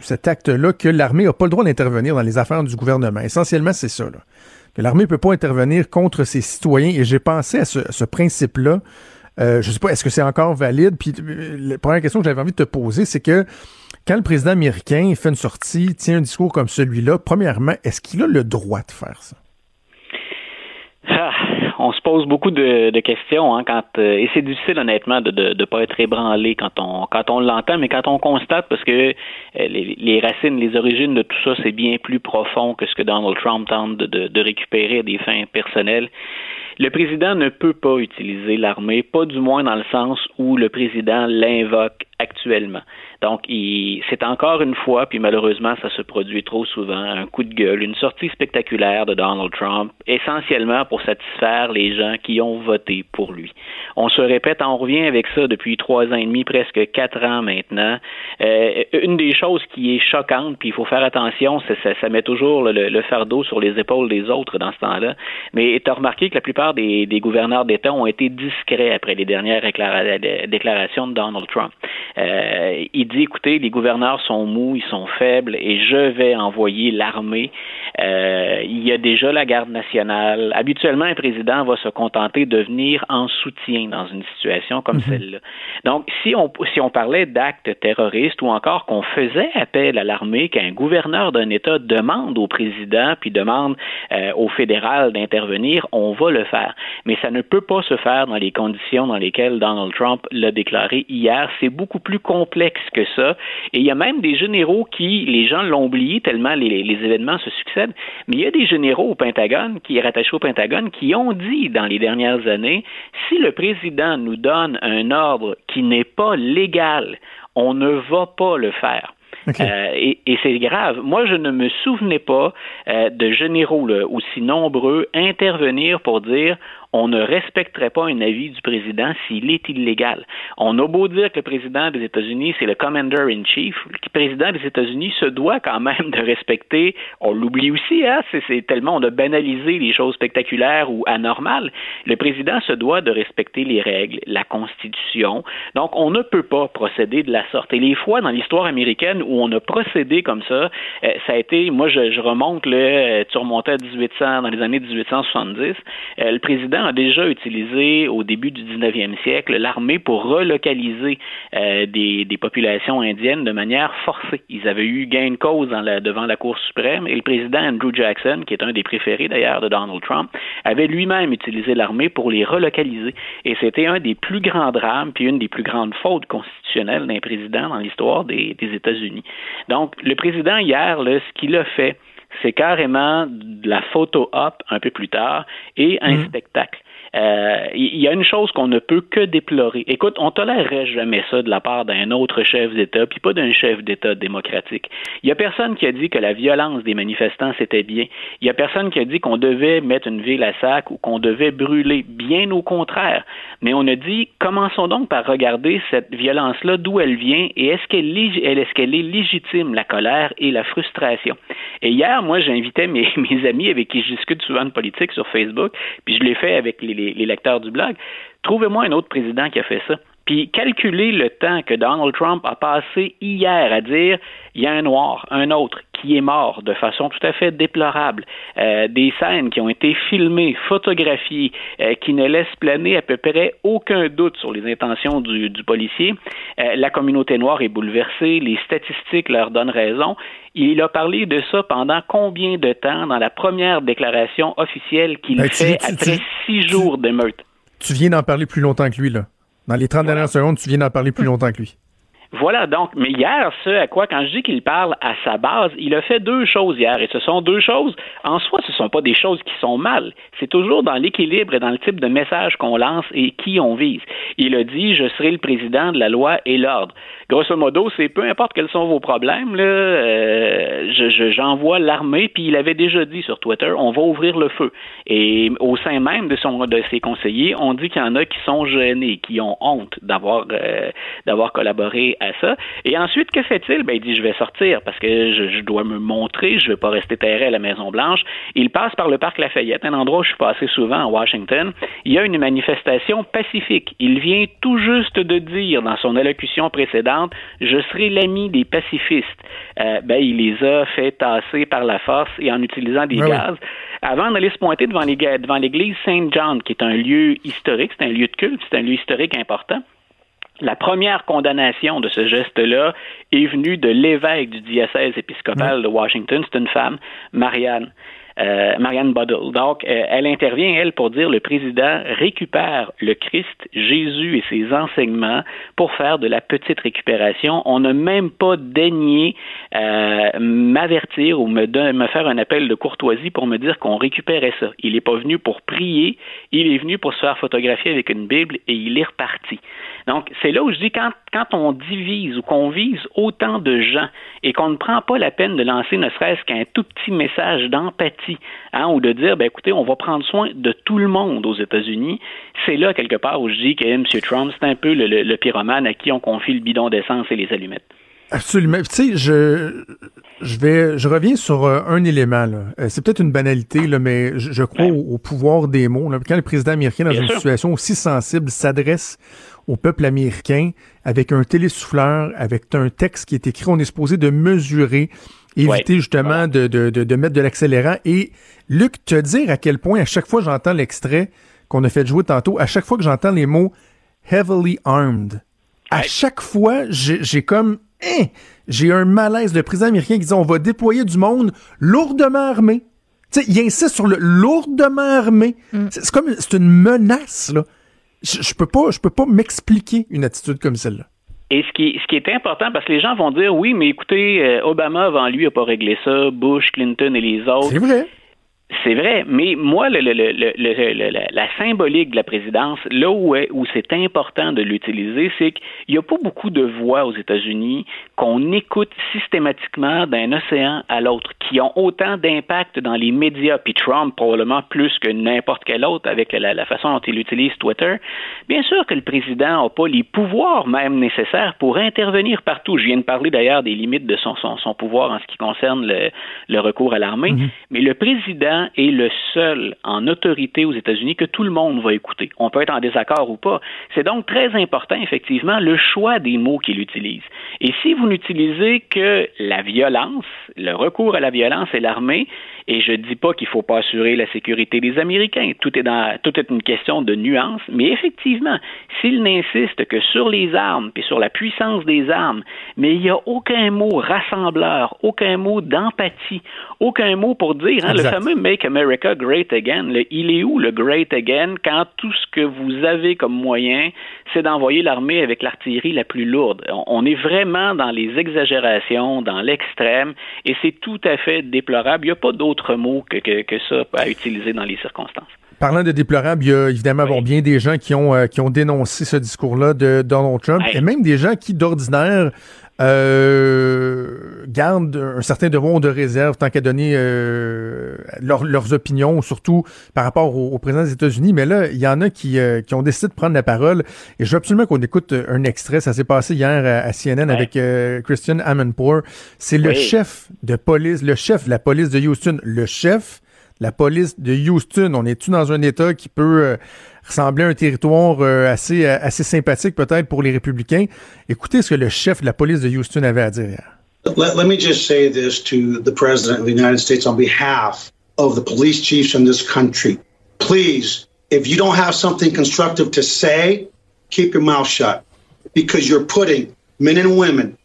cet acte-là, que l'armée n'a pas le droit d'intervenir dans les affaires du gouvernement. Essentiellement, c'est ça. Là. Que l'armée ne peut pas intervenir contre ses citoyens. Et j'ai pensé à ce, ce principe-là. Euh, je sais pas, est-ce que c'est encore valide? Puis euh, la première question que j'avais envie de te poser, c'est que quand le président américain fait une sortie, tient un discours comme celui-là, premièrement, est-ce qu'il a le droit de faire ça? Ah, on se pose beaucoup de, questions hein, quand euh, et c'est difficile honnêtement de ne pas être ébranlé quand on quand on l'entend, mais quand on constate parce que euh, les, racines, les origines de tout ça, c'est bien plus profond que ce que Donald Trump tente de, de récupérer à des fins personnelles. Le président ne peut pas utiliser l'armée, pas du moins dans le sens où le président l'invoque actuellement. Donc, c'est encore une fois, puis malheureusement, ça se produit trop souvent, un coup de gueule, une sortie spectaculaire de Donald Trump, essentiellement pour satisfaire les gens qui ont voté pour lui. On se répète, on revient avec ça depuis trois ans et demi, presque quatre ans maintenant. Euh, une des choses qui est choquante, puis il faut faire attention, ça, ça met toujours le, fardeau sur les épaules des autres dans ce temps-là. Mais tu as remarqué que la plupart des, des gouverneurs d'État ont été discrets après les dernières déclarations de Donald Trump. Euh, dit, écoutez, les gouverneurs sont mous, ils sont faibles, et je vais envoyer l'armée. Euh, il y a déjà la garde nationale. Habituellement, un président va se contenter de venir en soutien dans une situation comme mhm. celle-là. Donc, si on, si on parlait d'actes terroristes ou encore qu'on faisait appel à l'armée, qu'un gouverneur d'un État demande au président puis demande euh, au fédéral d'intervenir, on va le faire. Mais ça ne peut pas se faire dans les conditions dans lesquelles Donald Trump l'a déclaré hier. C'est beaucoup plus complexe que ça. Et il y a même des généraux qui, les gens l'ont oublié tellement les, les événements se succèdent, mais il y a des généraux au Pentagone, qui est rattaché au Pentagone, qui ont dit dans les dernières années, si le président nous donne un ordre qui n'est pas légal, on ne va pas le faire. Euh, et, c'est grave. Moi, je ne me souvenais pas euh, de généraux aussi nombreux intervenir pour dire on ne respecterait pas un avis du président s'il est illégal. On a beau dire que le président des États-Unis, c'est le commander in chief, le président des États-Unis se doit quand même de respecter, on l'oublie aussi, hein, c'est tellement on a banalisé les choses spectaculaires ou anormales. Le président se doit de respecter les règles, la Constitution. Donc, on ne peut pas procéder de la sorte. Et les fois dans l'histoire américaine où on a procédé comme ça, euh, ça a été, moi, je, remonte, le, euh, tu remontais à 1800, dans les années 1870, euh, le président a déjà utilisé au début du 19e siècle l'armée pour relocaliser euh, des, populations indiennes de manière forcée. Ils avaient eu gain de cause devant la Cour suprême et le président Andrew Jackson, qui est un des préférés d'ailleurs de Donald Trump, avait lui-même utilisé l'armée pour les relocaliser. Et c'était un des plus grands drames, puis une des plus grandes fautes constitutionnelles d'un président dans l'histoire des, États-Unis. Donc, le président, hier, ce qu'il a fait, c'est carrément de la photo op un peu plus tard et un mhm. spectacle. Euh, il y a une chose qu'on ne peut que déplorer. Écoute, on tolérerait jamais ça de la part d'un autre chef d'État, puis pas d'un chef d'État démocratique. Il y a personne qui a dit que la violence des manifestants c'était bien. Il y a personne qui a dit qu'on devait mettre une ville à sac ou qu'on devait brûler. Bien au contraire. Mais on a dit, commençons donc par regarder cette violence-là, d'où elle vient et est-ce qu'elle est, qu'elle est légitime, la colère et la frustration? Et hier, moi, j'invitais mes, mes amis avec qui je discute souvent de politique sur Facebook, puis je l'ai fait avec les les, lecteurs du blog, trouvez-moi un autre président qui a fait ça. Puis calculez le temps que Donald Trump a passé hier à dire il y a un noir, un autre qui est mort de façon tout à fait déplorable, euh, des scènes qui ont été filmées, photographiées, euh, qui ne laissent planer à peu près aucun doute sur les intentions du, policier. Euh, la communauté noire est bouleversée, les statistiques leur donnent raison. Il a parlé de ça pendant combien de temps dans la première déclaration officielle qu'il ben, fait après six jours d'émeute? Tu viens d'en parler plus longtemps que lui, là. Dans les 30 dernières secondes, tu viens d'en parler plus longtemps que lui. Voilà donc, mais hier, ce à quoi, quand je dis qu'il parle à sa base, il a fait deux choses hier, et ce sont deux choses, en soi, ce ne sont pas des choses qui sont mal, c'est toujours dans l'équilibre et dans le type de message qu'on lance et qui on vise. Il a dit, je serai le président de la loi et l'ordre. Grosso modo, c'est peu importe quels sont vos problèmes, là, euh, j'envoie l'armée, puis il avait déjà dit sur Twitter, on va ouvrir le feu. Et au sein même de, son, de ses conseillers, on dit qu'il y en a qui sont gênés, qui ont honte d'avoir euh, d'avoir collaboré à ça. Et ensuite, que fait-il? Ben, il dit, je vais sortir parce que je, je dois me montrer, je vais pas rester terré à la Maison-Blanche. Il passe par le parc Lafayette, un endroit où je suis passé souvent à Washington. Il y a une manifestation pacifique. Il vient tout juste de dire dans son allocution précédente, je serai l'ami des pacifistes. Euh, ben, il les a fait tasser par la force et en utilisant des Ben oui. gaz. Avant d'aller se pointer devant devant l'église Saint-John, qui est un lieu historique, c'est un lieu de culte, c'est un lieu historique important. La première condamnation de ce geste-là est venue de l'évêque du diocèse épiscopal de Washington, c'est une femme, Marianne. Euh, Marianne Buddle. Donc, euh, elle intervient, elle, pour dire le président récupère le Christ, Jésus et ses enseignements pour faire de la petite récupération. On n'a même pas daigné euh, m'avertir ou me, me faire un appel de courtoisie pour me dire qu'on récupérait ça. Il n'est pas venu pour prier, il est venu pour se faire photographier avec une Bible et il est reparti. Donc, c'est là où je dis quand, quand on divise ou qu'on vise autant de gens et qu'on ne prend pas la peine de lancer ne serait-ce qu'un tout petit message d'empathie, hein, ou de dire, ben écoutez, on va prendre soin de tout le monde aux États-Unis, c'est là quelque part où je dis que M. Trump, c'est un peu le, le- le pyromane à qui on confie le bidon d'essence et les allumettes. Absolument. Tu sais, je, je vais, je reviens sur euh, un élément. là. Euh, c'est peut-être une banalité, là, mais je, je crois Ouais. au, au pouvoir des mots. là. Quand le président américain, dans Bien une sûr. situation aussi sensible, s'adresse au peuple américain avec un télésouffleur, avec un texte qui est écrit, on est supposé de mesurer, éviter Ouais. justement de, de, de, de mettre de l'accélérant. Et Luc, te dire à quel point, à chaque fois que j'entends l'extrait qu'on a fait jouer tantôt, à chaque fois que j'entends les mots heavily armed, à chaque fois, j'ai j'ai comme Hein? j'ai un malaise. Le président américain qui dit on va déployer du monde lourdement armé. Tu sais, il insiste sur le lourdement armé. C'est c'est comme c'est une menace là. Je, je peux pas, je peux pas m'expliquer une attitude comme celle-là. Et ce qui, ce qui est important, parce que les gens vont dire, oui, mais écoutez, euh, Obama avant lui n'a pas réglé ça, Bush, Clinton et les autres. C'est vrai. C'est vrai, mais moi, le, le, le, le- le- le- la, symbolique de la présidence, là où, où c'est important de l'utiliser, c'est qu'il n'y a pas beaucoup de voix aux États-Unis qu'on écoute systématiquement d'un océan à l'autre, qui ont autant d'impact dans les médias, puis Trump probablement plus que n'importe quel autre avec la, la façon dont il utilise Twitter. Bien sûr que le président n'a pas les pouvoirs même nécessaires pour intervenir partout. Je viens de parler d'ailleurs des limites de son, son, son pouvoir en ce qui concerne le, le recours à l'armée, mais le président est le seul en autorité aux États-Unis que tout le monde va écouter. On peut être en désaccord ou pas. C'est donc très important, effectivement, le choix des mots qu'il utilise. Et si vous n'utilisez que la violence, le recours à la violence et l'armée, et je dis pas qu'il faut pas assurer la sécurité des Américains, tout est dans, tout est une question de nuance, mais effectivement, s'il n'insiste que sur les armes et sur la puissance des armes, mais il n'y a aucun mot rassembleur, aucun mot d'empathie, aucun mot pour dire, hein, le fameux Make America Great Again, le- il est où le Great Again quand tout ce que vous avez comme moyen, c'est d'envoyer l'armée avec l'artillerie la plus lourde. On- On est vraiment dans les exagérations, dans l'extrême, et c'est tout à fait déplorable. Il n'y a pas d'autre mot que, que, que ça à utiliser dans les circonstances. Parlant de déplorable, il y a évidemment Oui. bon, bien des gens qui ont, euh, qui ont dénoncé ce discours-là de Donald Trump et même des gens qui, d'ordinaire, euh, gardent un certain devoir de réserve tant qu'à donner euh, leur- leurs opinions, surtout par rapport au, au président des États-Unis. Mais là, il y en a qui, euh, qui ont décidé de prendre la parole et je veux absolument qu'on écoute un extrait. Ça s'est passé hier à, à CNN Ouais. avec euh, Christian Amanpour. C'est le chef de police, le chef de la police de Houston, le chef la police de Houston. On est-tu dans un État qui peut euh, ressembler à un territoire euh, assez, euh, assez sympathique peut-être pour les républicains? Écoutez ce que le chef de la police de Houston avait à dire hier. Let, let me just say this to the President of the United States on behalf of the police chiefs in this country. Please, if you don't have something constructive to say, keep your mouth shut because you're putting men and women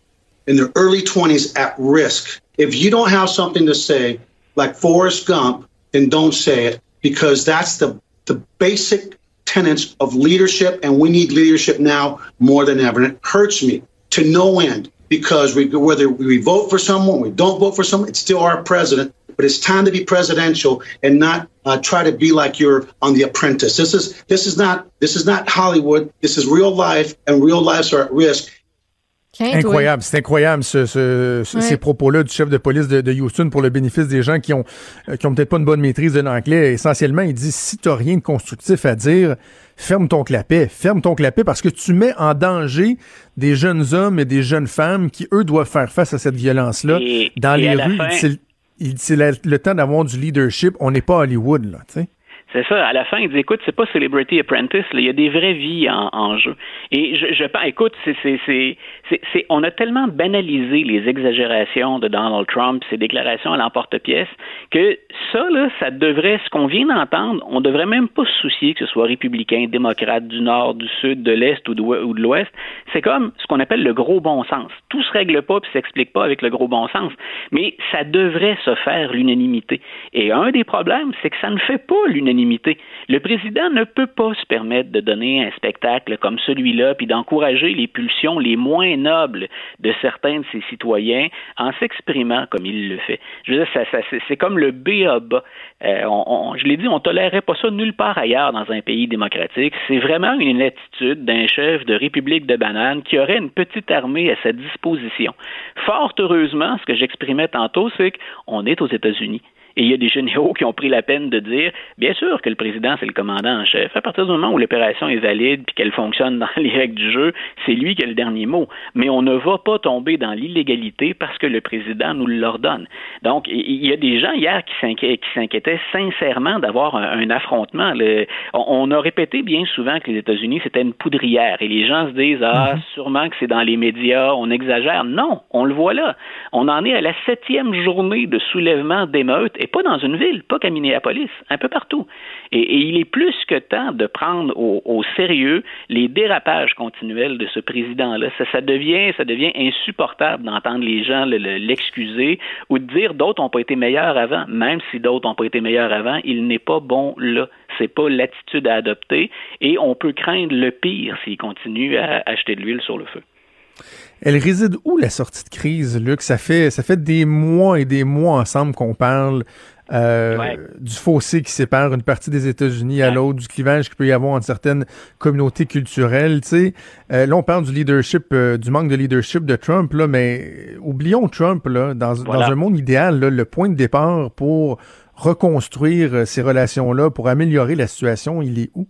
in their early 20s at risk. If you don't have something to say, like Forrest Gump, then don't say it because that's the, the basic tenets of leadership, and we need leadership now more than ever. And it hurts me to no end because we, whether we vote for someone, we don't vote for someone, it's still our president. But it's time to be presidential and not uh, try to be like you're on The Apprentice. This is this is not this is not Hollywood. This is real life, and real lives are at risk. Incroyable, c'est incroyable ces propos-là du chef de police de, Houston pour le bénéfice des gens qui ont euh, qui ont peut-être pas une bonne maîtrise de l'anglais. Essentiellement, il dit si t'as rien de constructif à dire, ferme ton clapet, ferme ton clapet parce que tu mets en danger des jeunes hommes et des jeunes femmes qui eux doivent faire face à cette violence-là dans les rues. C'est le temps d'avoir du leadership. On n'est pas Hollywood là, tu sais. C'est ça. À la fin, il dit écoute, c'est pas Celebrity Apprentice, il y a des vraies vies en, jeu. Et je, je écoute, c'est, c'est, c'est, on a tellement banalisé les exagérations de Donald Trump, ses déclarations à l'emporte-pièce, que ça, là, ça devrait, ce qu'on vient d'entendre, on devrait même pas se soucier que ce soit républicain, démocrate, du nord, du sud, de l'est ou de, l'ouest. C'est comme ce qu'on appelle le gros bon sens. Tout se règle pas puis s'explique pas avec le gros bon sens. Mais ça devrait se faire l'unanimité. Et un des problèmes, c'est que ça ne fait pas l'unanimité le président ne peut pas se permettre de donner un spectacle comme celui-là, puis d'encourager les pulsions les moins nobles de certains de ses citoyens en s'exprimant comme il le fait. Je veux dire, c'est comme le B à. Euh, je l'ai dit, on tolérerait pas ça nulle part ailleurs dans un pays démocratique. C'est vraiment une attitude d'un chef de République de bananes qui aurait une petite armée à sa disposition. Fort heureusement, ce que j'exprimais tantôt, c'est qu'on est aux États-Unis. Et il y a des généraux qui ont pris la peine de dire, bien sûr que le président, c'est le commandant en chef. À partir du moment où l'opération est valide puis qu'elle fonctionne dans les règles du jeu, c'est lui qui a le dernier mot. Mais on ne va pas tomber dans l'illégalité parce que le président nous l'ordonne. Donc, il y a des gens hier qui s'inquiétaient sincèrement d'avoir un, affrontement. on, a répété bien souvent que les États-Unis, c'était une poudrière. Et les gens se disent, ah, mhm. sûrement que c'est dans les médias, on exagère. Non, on le voit là. On en est à la septième journée de soulèvement d'émeutes et pas dans une ville, pas qu'à Minneapolis, un peu partout. Et, il est plus que temps de prendre au, sérieux les dérapages continuels de ce président-là. Ça, devient, insupportable d'entendre les gens l'excuser ou de dire d'autres n'ont pas été meilleurs avant. Même si d'autres n'ont pas été meilleurs avant, il n'est pas bon là. C'est pas l'attitude à adopter et on peut craindre le pire s'il continue à acheter de l'huile sur le feu. Elle réside où la sortie de crise, Luc? Ça fait, ça fait des mois et des mois ensemble qu'on parle euh, du fossé qui sépare une partie des États-Unis à l'autre, du clivage qu'il peut y avoir entre certaines communautés culturelles. Tu sais, euh, là, on parle du leadership, euh, du manque de leadership de Trump, là, mais oublions Trump. Là, dans, dans un monde idéal, là, le point de départ pour reconstruire ces relations-là, pour améliorer la situation, il est où?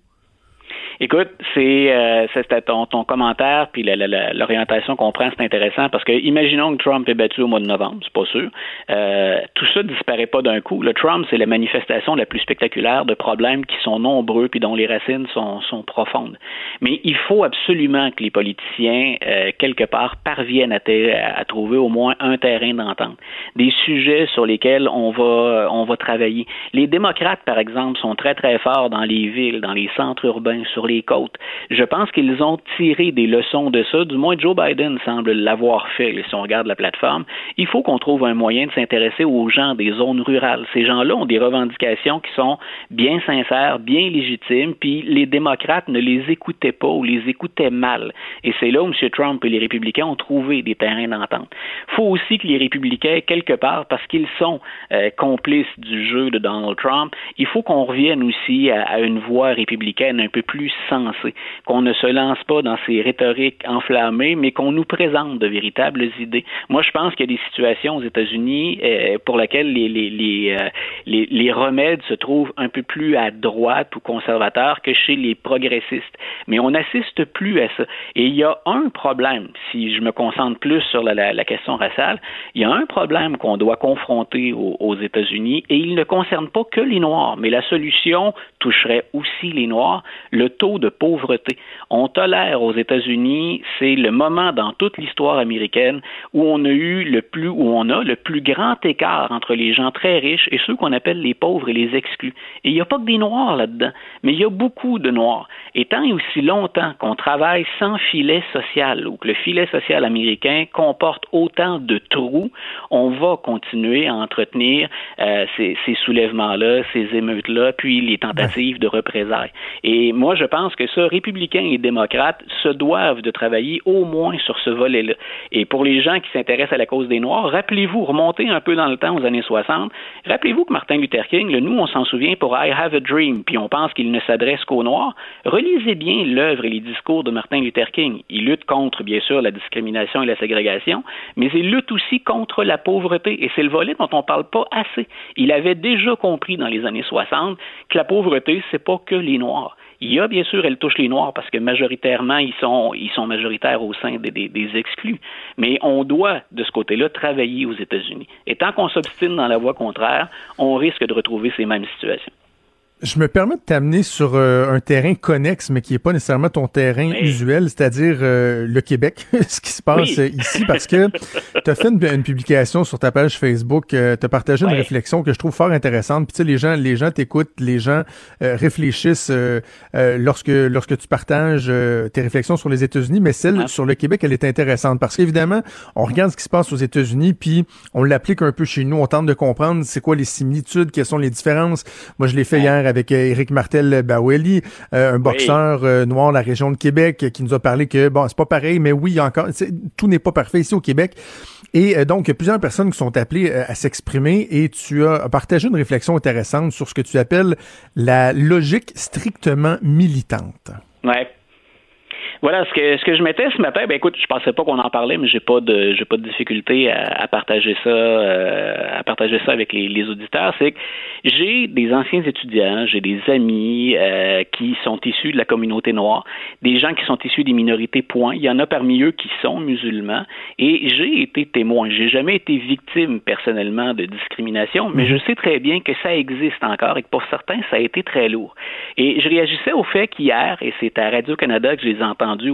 Écoute, c'est euh, c'était ton, ton commentaire puis l'orientation qu'on prend, c'est intéressant parce que imaginons que Trump est battu au mois de novembre, c'est pas sûr. Euh, tout ça disparaît pas d'un coup. Le Trump, c'est la manifestation la plus spectaculaire de problèmes qui sont nombreux puis dont les racines sont, sont profondes. Mais il faut absolument que les politiciens euh, quelque part parviennent à, trouver au moins un terrain d'entente, des sujets sur lesquels on va on va travailler. Les démocrates, par exemple, sont très très forts dans les villes, dans les centres urbains, les côtes. Je pense qu'ils ont tiré des leçons de ça. Du moins, Joe Biden semble l'avoir fait. Si on regarde la plateforme, il faut qu'on trouve un moyen de s'intéresser aux gens des zones rurales. Ces gens-là ont des revendications qui sont bien sincères, bien légitimes, puis les démocrates ne les écoutaient pas ou les écoutaient mal. Et c'est là où M. Trump et les républicains ont trouvé des terrains d'entente. Il faut aussi que les républicains, quelque part, parce qu'ils sont euh, complices du jeu de Donald Trump, il faut qu'on revienne aussi à, à une voie républicaine un peu plus sensé, qu'on ne se lance pas dans ces rhétoriques enflammées, mais qu'on nous présente de véritables idées. Moi, je pense qu'il y a des situations aux États-Unis euh, pour lesquelles les, les, les, euh, les, les remèdes se trouvent un peu plus à droite ou conservateurs que chez les progressistes. Mais on n'assiste plus à ça. Et il y a un problème, si je me concentre plus sur la, question raciale, il y a un problème qu'on doit confronter aux, aux États-Unis et il ne concerne pas que les Noirs, mais la solution toucherait aussi les Noirs. Le taux de pauvreté. On tolère aux États-Unis, c'est le moment dans toute l'histoire américaine où on a eu le plus, où on a le plus grand écart entre les gens très riches et ceux qu'on appelle les pauvres et les exclus. Et il n'y a pas que des Noirs là-dedans, mais il y a beaucoup de Noirs. Et tant et aussi longtemps qu'on travaille sans filet social ou que le filet social américain comporte autant de trous, on va continuer à entretenir euh, ces, ces soulèvements-là, ces émeutes-là, puis les tentatives de représailles. Et moi, je pense que ça, républicains et démocrates se doivent de travailler au moins sur ce volet-là. Et pour les gens qui s'intéressent à la cause des Noirs, rappelez-vous, remontez un peu dans le temps aux années 60, rappelez-vous que Martin Luther King, le, nous, on s'en souvient pour I Have a Dream, puis on pense qu'il ne s'adresse qu'aux Noirs. Relisez bien l'œuvre et les discours de Martin Luther King. Il lutte contre, bien sûr, la discrimination et la ségrégation, mais il lutte aussi contre la pauvreté. Et c'est le volet dont on parle pas assez. Il avait déjà compris dans les années 60 que la pauvreté, c'est pas que les Noirs. Il y a bien sûr, elle touche les Noirs parce que majoritairement, ils sont, ils sont majoritaires au sein des, des, des exclus. Mais on doit, de ce côté-là, travailler aux États-Unis. Et tant qu'on s'obstine dans la voie contraire, on risque de retrouver ces mêmes situations. Je me permets de t'amener sur euh, un terrain connexe, mais qui n'est pas nécessairement ton terrain usuel, c'est-à-dire euh, le Québec, ce qui se passe euh, ici, parce que tu as fait une, publication sur ta page Facebook, tu as partagé une réflexion que je trouve fort intéressante. Puis tu sais, les gens, les gens t'écoutent, les gens réfléchissent lorsque lorsque tu partages tes réflexions sur les États-Unis, mais celle sur le Québec, elle est intéressante. Parce qu'évidemment, on regarde ce qui se passe aux États-Unis, puis on l'applique un peu chez nous, on tente de comprendre c'est quoi les similitudes, quelles sont les différences. Moi, je l'ai fait hier avec Eric euh, Martel Baweli, euh, un boxeur euh, noir de la région de Québec, qui nous a parlé que bon, c'est pas pareil, mais oui, encore, tout n'est pas parfait ici au Québec. Et donc, il y a plusieurs personnes qui sont appelées à s'exprimer et tu as partagé une réflexion intéressante sur ce que tu appelles la logique strictement militante. Ouais. Voilà, ce que ce que je mettais ce matin, ben écoute, je pensais pas qu'on en parlait, mais j'ai pas de j'ai pas de difficulté à, partager ça euh, à partager ça avec les, les auditeurs. C'est que j'ai des anciens étudiants, j'ai des amis euh, qui sont issus de la communauté noire, des gens qui sont issus des minorités. Point. Il y en a parmi eux qui sont musulmans, et j'ai été témoin. J'ai jamais été victime personnellement de discrimination, mais je sais très bien que ça existe encore et que pour certains ça a été très lourd. Et je réagissais au fait qu'hier, et c'est à Radio Canada que je les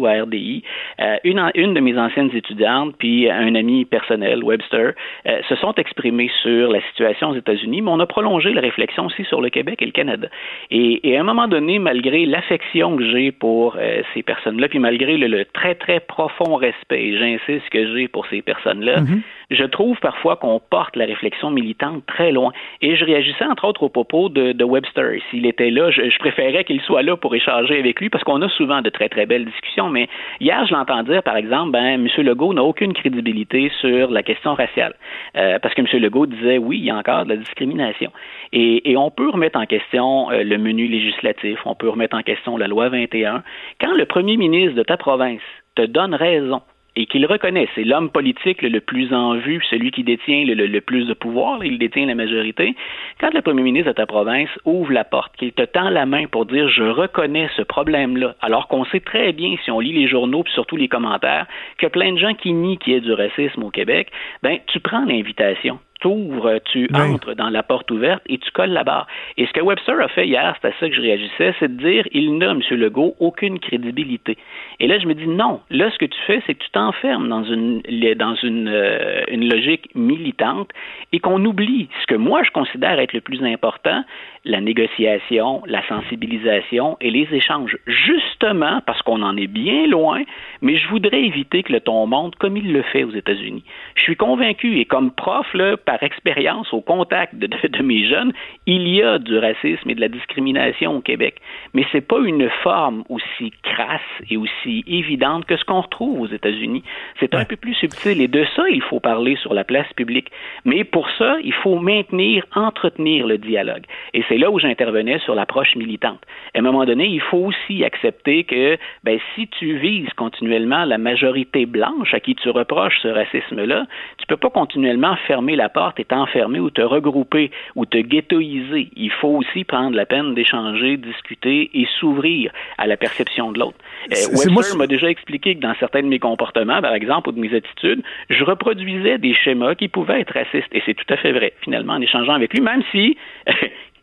à RDI, euh, une, de mes anciennes étudiantes, puis un ami personnel, Webster, euh, se sont exprimés sur la situation aux États-Unis, mais on a prolongé la réflexion aussi sur le Québec et le Canada. Et, à un moment donné, malgré l'affection que j'ai pour euh, ces personnes-là, puis malgré le, très, très profond respect, j'insiste que j'ai pour ces personnes-là, mm-hmm. Je trouve parfois qu'on porte la réflexion militante très loin. Et je réagissais entre autres au propos de, Webster. S'il était là, je, je préférais qu'il soit là pour échanger avec lui parce qu'on a souvent de très, très belles discussions mais hier, je l'entends dire, par exemple, ben, M. Legault n'a aucune crédibilité sur la question raciale. Euh, parce que M. Legault disait, oui, il y a encore de la discrimination. Et, on peut remettre en question euh, le menu législatif, on peut remettre en question la loi 21. Quand le premier ministre de ta province te donne raison et qu'il reconnaît. C'est l'homme politique le, plus en vue, celui qui détient le, plus de pouvoir, il détient la majorité. Quand le premier ministre de ta province ouvre la porte, qu'il te tend la main pour dire je reconnais ce problème-là, alors qu'on sait très bien, si on lit les journaux, puis surtout les commentaires, que plein de gens qui nient qu'il y ait du racisme au Québec, ben tu prends l'invitation t'ouvres, tu entres dans la porte ouverte et tu colles la barre. Et ce que Webster a fait hier, c'est à ça que je réagissais, c'est de dire il n'a, M. Legault, aucune crédibilité. Et là, je me dis non. Là, ce que tu fais, c'est que tu t'enfermes dans une dans une, euh, une logique militante et qu'on oublie ce que moi je considère être le plus important, la négociation, la sensibilisation et les échanges. Justement parce qu'on en est bien loin, mais je voudrais éviter que le ton monte comme il le fait aux États-Unis. Je suis convaincu et comme prof, là, par expérience, au contact de, de, mes jeunes, il y a du racisme et de la discrimination au Québec. Mais c'est pas une forme aussi crasse et aussi évidente que ce qu'on retrouve aux États-Unis. C'est un peu plus subtil et de ça, il faut parler sur la place publique. Mais pour ça, il faut maintenir, entretenir le dialogue. Et c'est là où j'intervenais sur l'approche militante. À un moment donné, il faut aussi accepter que ben, si tu vises continuellement la majorité blanche à qui tu reproches ce racisme-là, tu peux pas continuellement fermer la porte et t'enfermer ou te regrouper ou te ghettoiser. Il faut aussi prendre la peine d'échanger, discuter et s'ouvrir à la perception de l'autre. Euh, Webster m'a déjà expliqué que dans certains de mes comportements, par exemple, ou de mes attitudes, je reproduisais des schémas qui pouvaient être racistes. Et c'est tout à fait vrai, finalement, en échangeant avec lui, même si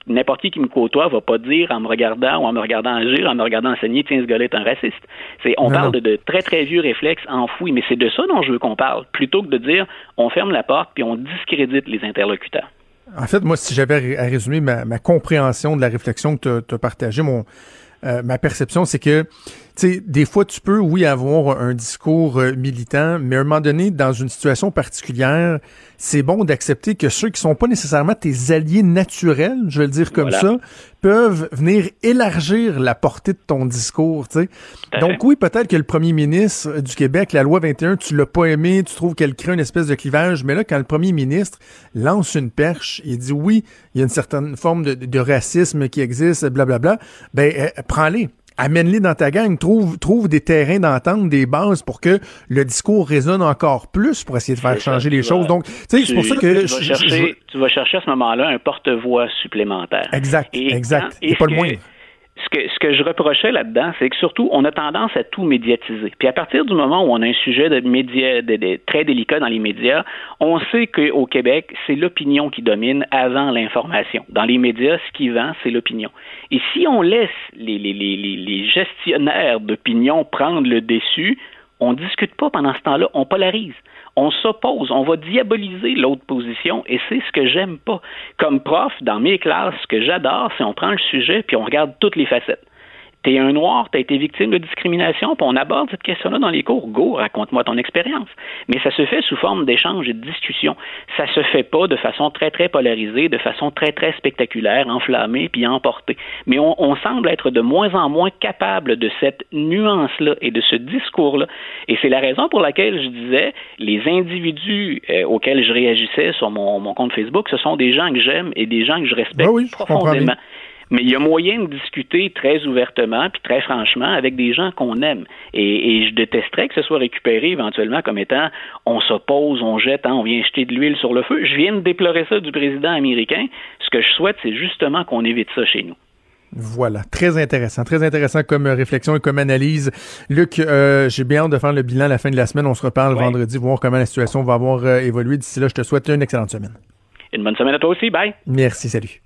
n'importe qui qui me côtoie va pas dire en me regardant ou en me regardant agir, en me regardant enseigner, tiens, ce gars-là est un raciste. C'est, on parle de, de, très, très vieux réflexes enfouis, mais c'est de ça dont je veux qu'on parle, plutôt que de dire on ferme la porte puis on discrédite les interlocuteurs. En fait, moi, si j'avais à résumer ma, compréhension de la réflexion que tu as partagée, mon, euh, ma perception, c'est que sais, des fois, tu peux, oui, avoir un discours euh, militant, mais à un moment donné, dans une situation particulière, c'est bon d'accepter que ceux qui sont pas nécessairement tes alliés naturels, je vais le dire comme ça, peuvent venir élargir la portée de ton discours, tu sais. Donc oui, peut-être que le premier ministre du Québec, la loi 21, tu l'as pas aimé, tu trouves qu'elle crée une espèce de clivage, mais là, quand le premier ministre lance une perche, il dit oui, il y a une certaine forme de, de racisme qui existe, blablabla, ben, euh, prends-les amène-les dans ta gang, trouve, trouve des terrains d'entente, des bases pour que le discours résonne encore plus pour essayer de faire changer les choses. Donc, tu sais, c'est pour ça que... Tu vas, chercher, tu vas chercher à ce moment-là un porte-voix supplémentaire. Exact, exact. Et, pas le moindre ce que, je reprochais là-dedans, c'est que surtout, on a tendance à tout médiatiser. Puis à partir du moment où on a un sujet de très délicat dans les médias, on sait qu'au Québec, c'est l'opinion qui domine avant l'information. Dans les médias, ce qui vend, c'est l'opinion. Et si on laisse les, les, gestionnaires d'opinion prendre le dessus, on discute pas pendant ce temps-là, on polarise on s'oppose, on va diaboliser l'autre position et c'est ce que j'aime pas. Comme prof, dans mes classes, ce que j'adore, c'est on prend le sujet puis on regarde toutes les facettes t'es un noir, t'as été victime de discrimination, puis on aborde cette question-là dans les cours. Go, raconte-moi ton expérience. Mais ça se fait sous forme d'échange et de discussion. Ça se fait pas de façon très, très polarisée, de façon très, très spectaculaire, enflammée, puis emportée. Mais on, on semble être de moins en moins capable de cette nuance-là et de ce discours-là. Et c'est la raison pour laquelle je disais, les individus euh, auxquels je réagissais sur mon, mon, compte Facebook, ce sont des gens que j'aime et des gens que je respecte oui, profondément. Mais il y a moyen de discuter très ouvertement puis très franchement avec des gens qu'on aime. Et, je détesterais que ce soit récupéré éventuellement comme étant on s'oppose, on jette, hein, on vient jeter de l'huile sur le feu. Je viens de déplorer ça du président américain. Ce que je souhaite, c'est justement qu'on évite ça chez nous. Voilà, très intéressant, très intéressant comme réflexion et comme analyse. Luc, euh, j'ai bien hâte de faire le bilan à la fin de la semaine. On se reparle vendredi, voir comment la situation va avoir euh, évolué. D'ici là, je te souhaite une excellente semaine. Une bonne semaine à toi aussi. Bye. Merci, salut.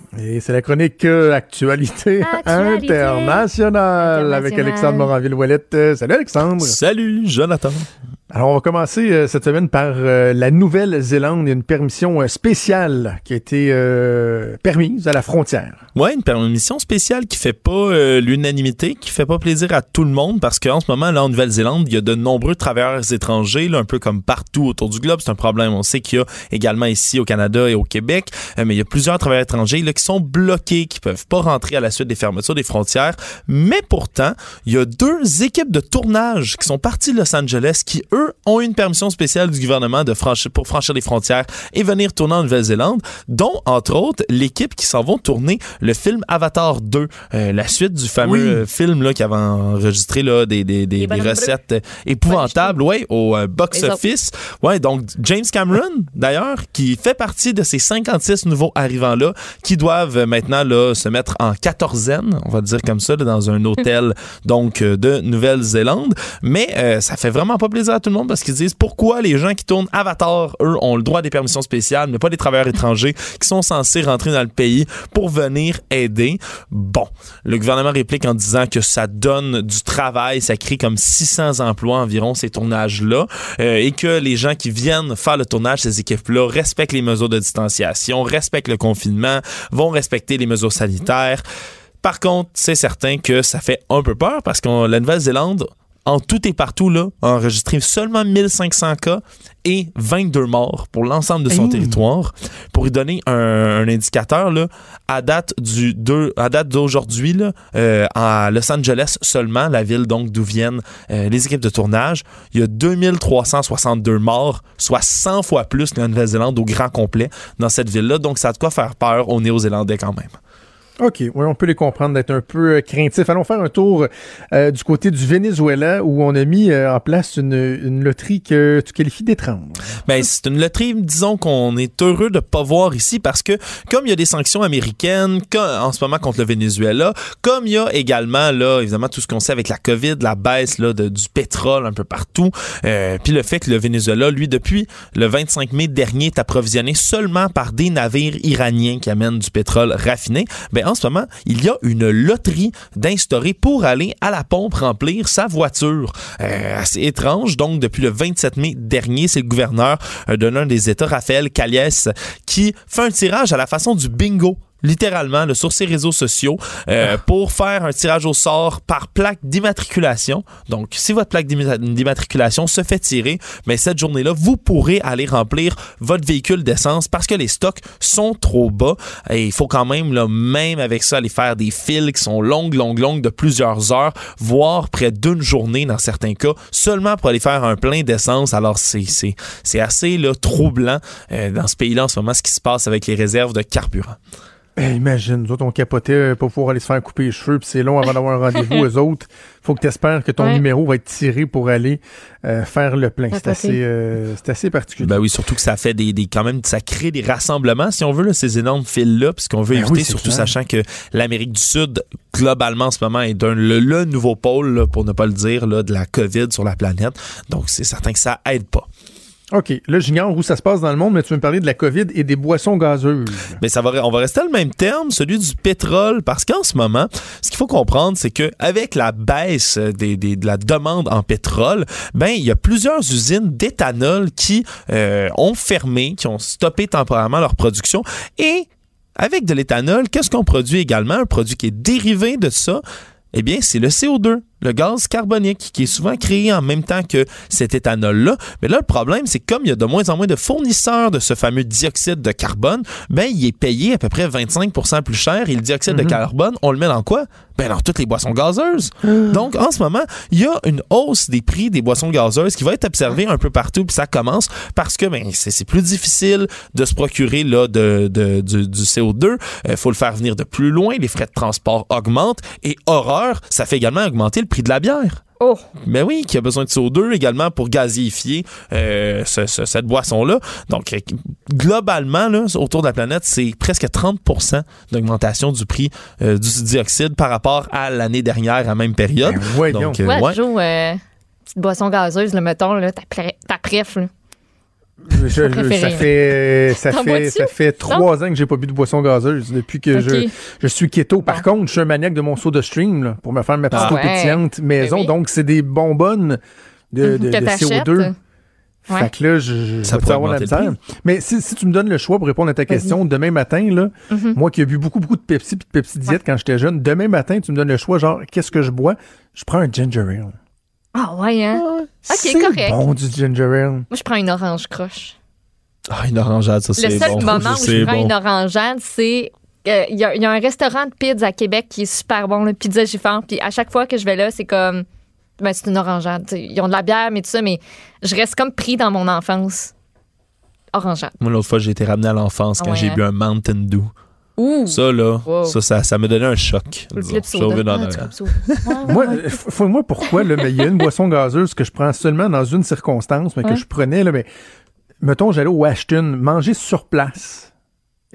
Et c'est la chronique euh, actualité, internationale avec Alexandre Moranville-Ouellette. Euh, salut Alexandre. Salut Jonathan. Alors, on va commencer euh, cette semaine par euh, la Nouvelle-Zélande. Il y a une permission euh, spéciale qui a été permise à la frontière. Ouais, une permission spéciale qui fait pas l'unanimité, qui fait pas plaisir à tout le monde parce qu'en ce moment, là, en Nouvelle-Zélande, il y a de nombreux travailleurs étrangers, là, un peu comme partout autour du globe. C'est un problème. On sait qu'il y a également ici au Canada et au Québec, mais il y a plusieurs travailleurs étrangers là, qui sont bloqués, qui peuvent pas rentrer à la suite des fermetures des frontières. Mais pourtant, il y a deux équipes de tournage qui sont parties de Los Angeles qui, eux, ont une permission spéciale du gouvernement de franchir, pour franchir les frontières et venir tourner en Nouvelle-Zélande, dont, entre autres, l'équipe qui s'en vont tourner le film Avatar 2, euh, la suite du fameux euh, film là, qui avait enregistré là, des, des, des, des recettes épouvantables ouais, au euh, box-office. Ouais, donc James Cameron, d'ailleurs, qui fait partie de ces 56 nouveaux arrivants-là qui doivent maintenant là, se mettre en quatorzaine, on va dire comme ça, là, dans un hôtel donc de Nouvelle-Zélande. Mais ça fait vraiment pas plaisir à tout le monde parce qu'ils disent pourquoi les gens qui tournent Avatar, eux, ont le droit à des permissions spéciales, mais pas des travailleurs étrangers qui sont censés rentrer dans le pays pour venir aider. Bon, le gouvernement réplique en disant que ça donne du travail, ça crée comme 600 emplois environ ces tournages-là, euh, et que les gens qui viennent faire le tournage, ces équipes-là, respectent les mesures de distanciation, respectent le confinement, vont respecter les mesures sanitaires. Par contre, c'est certain que ça fait un peu peur parce que la Nouvelle-Zélande en tout et partout, là, a enregistré seulement 1500 cas et 22 morts pour l'ensemble de son territoire. Pour y donner un, indicateur, là, à date du à date d'aujourd'hui, euh, à Los Angeles seulement, la ville donc d'où viennent euh, les équipes de tournage, il y a 2362 morts, soit 100 fois plus que la Nouvelle-Zélande au grand complet dans cette ville-là. Donc ça a de quoi faire peur aux Néo-Zélandais quand même. OK, oui, on peut les comprendre d'être un peu euh, craintifs. Allons faire un tour euh, du côté du Venezuela où on a mis euh, en place une, loterie que tu qualifies d'étrange. Ben, c'est une loterie, disons qu'on est heureux de pas voir ici parce que comme il y a des sanctions américaines en ce moment contre le Venezuela, comme il y a également là évidemment tout ce qu'on sait avec la Covid, la baisse là de, du pétrole un peu partout, puis le fait que le Venezuela lui depuis le 25 mai dernier est approvisionné seulement par des navires iraniens qui amènent du pétrole raffiné, ben en ce moment, il y a une loterie d'instaurer pour aller à la pompe remplir sa voiture. Euh, assez étrange. Donc, depuis le 27 mai dernier, c'est le gouverneur euh, de l'un des États, Raphaël Caliès, qui fait un tirage à la façon du bingo littéralement là, sur ses réseaux sociaux euh, pour faire un tirage au sort par plaque d'immatriculation. Donc, si votre plaque d'immatriculation se fait tirer, mais cette journée-là, vous pourrez aller remplir votre véhicule d'essence parce que les stocks sont trop bas et il faut quand même, là, même avec ça, aller faire des files qui sont longues, longues, longues de plusieurs heures, voire près d'une journée dans certains cas, seulement pour aller faire un plein d'essence. Alors, c'est, c'est, c'est assez là, troublant euh, dans ce pays-là en ce moment ce qui se passe avec les réserves de carburant. Ben, imagine, nous autres, on capotait euh, pour pouvoir aller se faire couper les cheveux, puis c'est long avant d'avoir un rendez-vous. Eux autres, faut que tu espères que ton numéro va être tiré pour aller euh, faire le plein. C'est assez, euh, c'est assez particulier. Ben oui, surtout que ça fait des, des, quand même, ça crée des rassemblements, si on veut, là, ces énormes fils-là, puisqu'on veut ben éviter, surtout sachant que l'Amérique du Sud, globalement, en ce moment, est un, le, nouveau pôle, pour ne pas le dire, là, de la COVID sur la planète. Donc, c'est certain que ça aide pas. OK. Là, j'ignore où ça se passe dans le monde, mais tu veux me parler de la COVID et des boissons gazeuses. Mais ça va, on va rester le même terme, celui du pétrole, parce qu'en ce moment, ce qu'il faut comprendre, c'est que avec la baisse des, des, de la demande en pétrole, ben il y a plusieurs usines d'éthanol qui euh, ont fermé, qui ont stoppé temporairement leur production et avec de l'éthanol, qu'est-ce qu'on produit également? Un produit qui est dérivé de ça, eh bien, c'est le CO2 le gaz carbonique qui est souvent créé en même temps que cet éthanol-là. Mais là, le problème, c'est que comme il y a de moins en moins de fournisseurs de ce fameux dioxyde de carbone, ben, il est payé à peu près 25 plus cher. Et le dioxyde de mhm. carbone, on le met dans quoi? Ben, dans toutes les boissons gazeuses. Ah. Donc, en ce moment, il y a une hausse des prix des boissons gazeuses qui va être observée un peu partout, puis ça commence parce que ben, c'est plus difficile de se procurer là, de, de du, CO2. Il faut le faire venir de plus loin, les frais de transport augmentent, et horreur, ça fait également augmenter le prix de la bière. Oh. Mais oui, qui a besoin de CO2 également pour gazifier euh, cette boisson-là. Donc, euh, globalement, là, autour de la planète, c'est presque 30% d'augmentation du prix euh, du dioxyde par rapport à l'année dernière à la même période. Ben Donc, ouais, ouais. petite boisson gazeuse, le mettons, là, ta, préf, là ça fait ça fait ça fait trois ans que j'ai pas bu de boisson gazeuse depuis que je, je suis keto. Par contre, je suis un maniaque de mon soda stream pour me faire ma petite ah, pétillante ben maison. Donc c'est des bonbonnes de, de, CO2. Fait que là, je, ça vais avoir la misère. Mais si, si, tu me donnes le choix pour répondre à ta question, demain matin, là, mm-hmm. moi qui ai bu beaucoup, beaucoup de Pepsi et de Pepsi Diète quand j'étais jeune, demain matin, tu me donnes le choix, genre, qu'est-ce que je bois? Je prends un ginger ale. Ah ouais, hein? ok, correct. bon du ginger ale. Moi, je prends une orange croche. Ah, une orangeade, ça, c'est bon. Le seul moment où je prends une orangeade, c'est euh, il y, a un restaurant de pizza à Québec qui est super bon, le Pizza Giffard. Puis à chaque fois que je vais là, c'est comme. Ben, c'est une orangeade. Ils ont de la bière, mais tout ça, mais je reste comme pris dans mon enfance. Orangeade. Moi, l'autre fois, j'ai été ramené à l'enfance quand j'ai hein? bu un Mountain Dew. Ça, là, ça, ça, m'a donné un choc. moi, faut, moi, pourquoi, là, mais il y a une boisson gazeuse que je prends seulement dans une circonstance, mais que je prenais, là, mais mettons, j'allais au Ashton, manger sur place.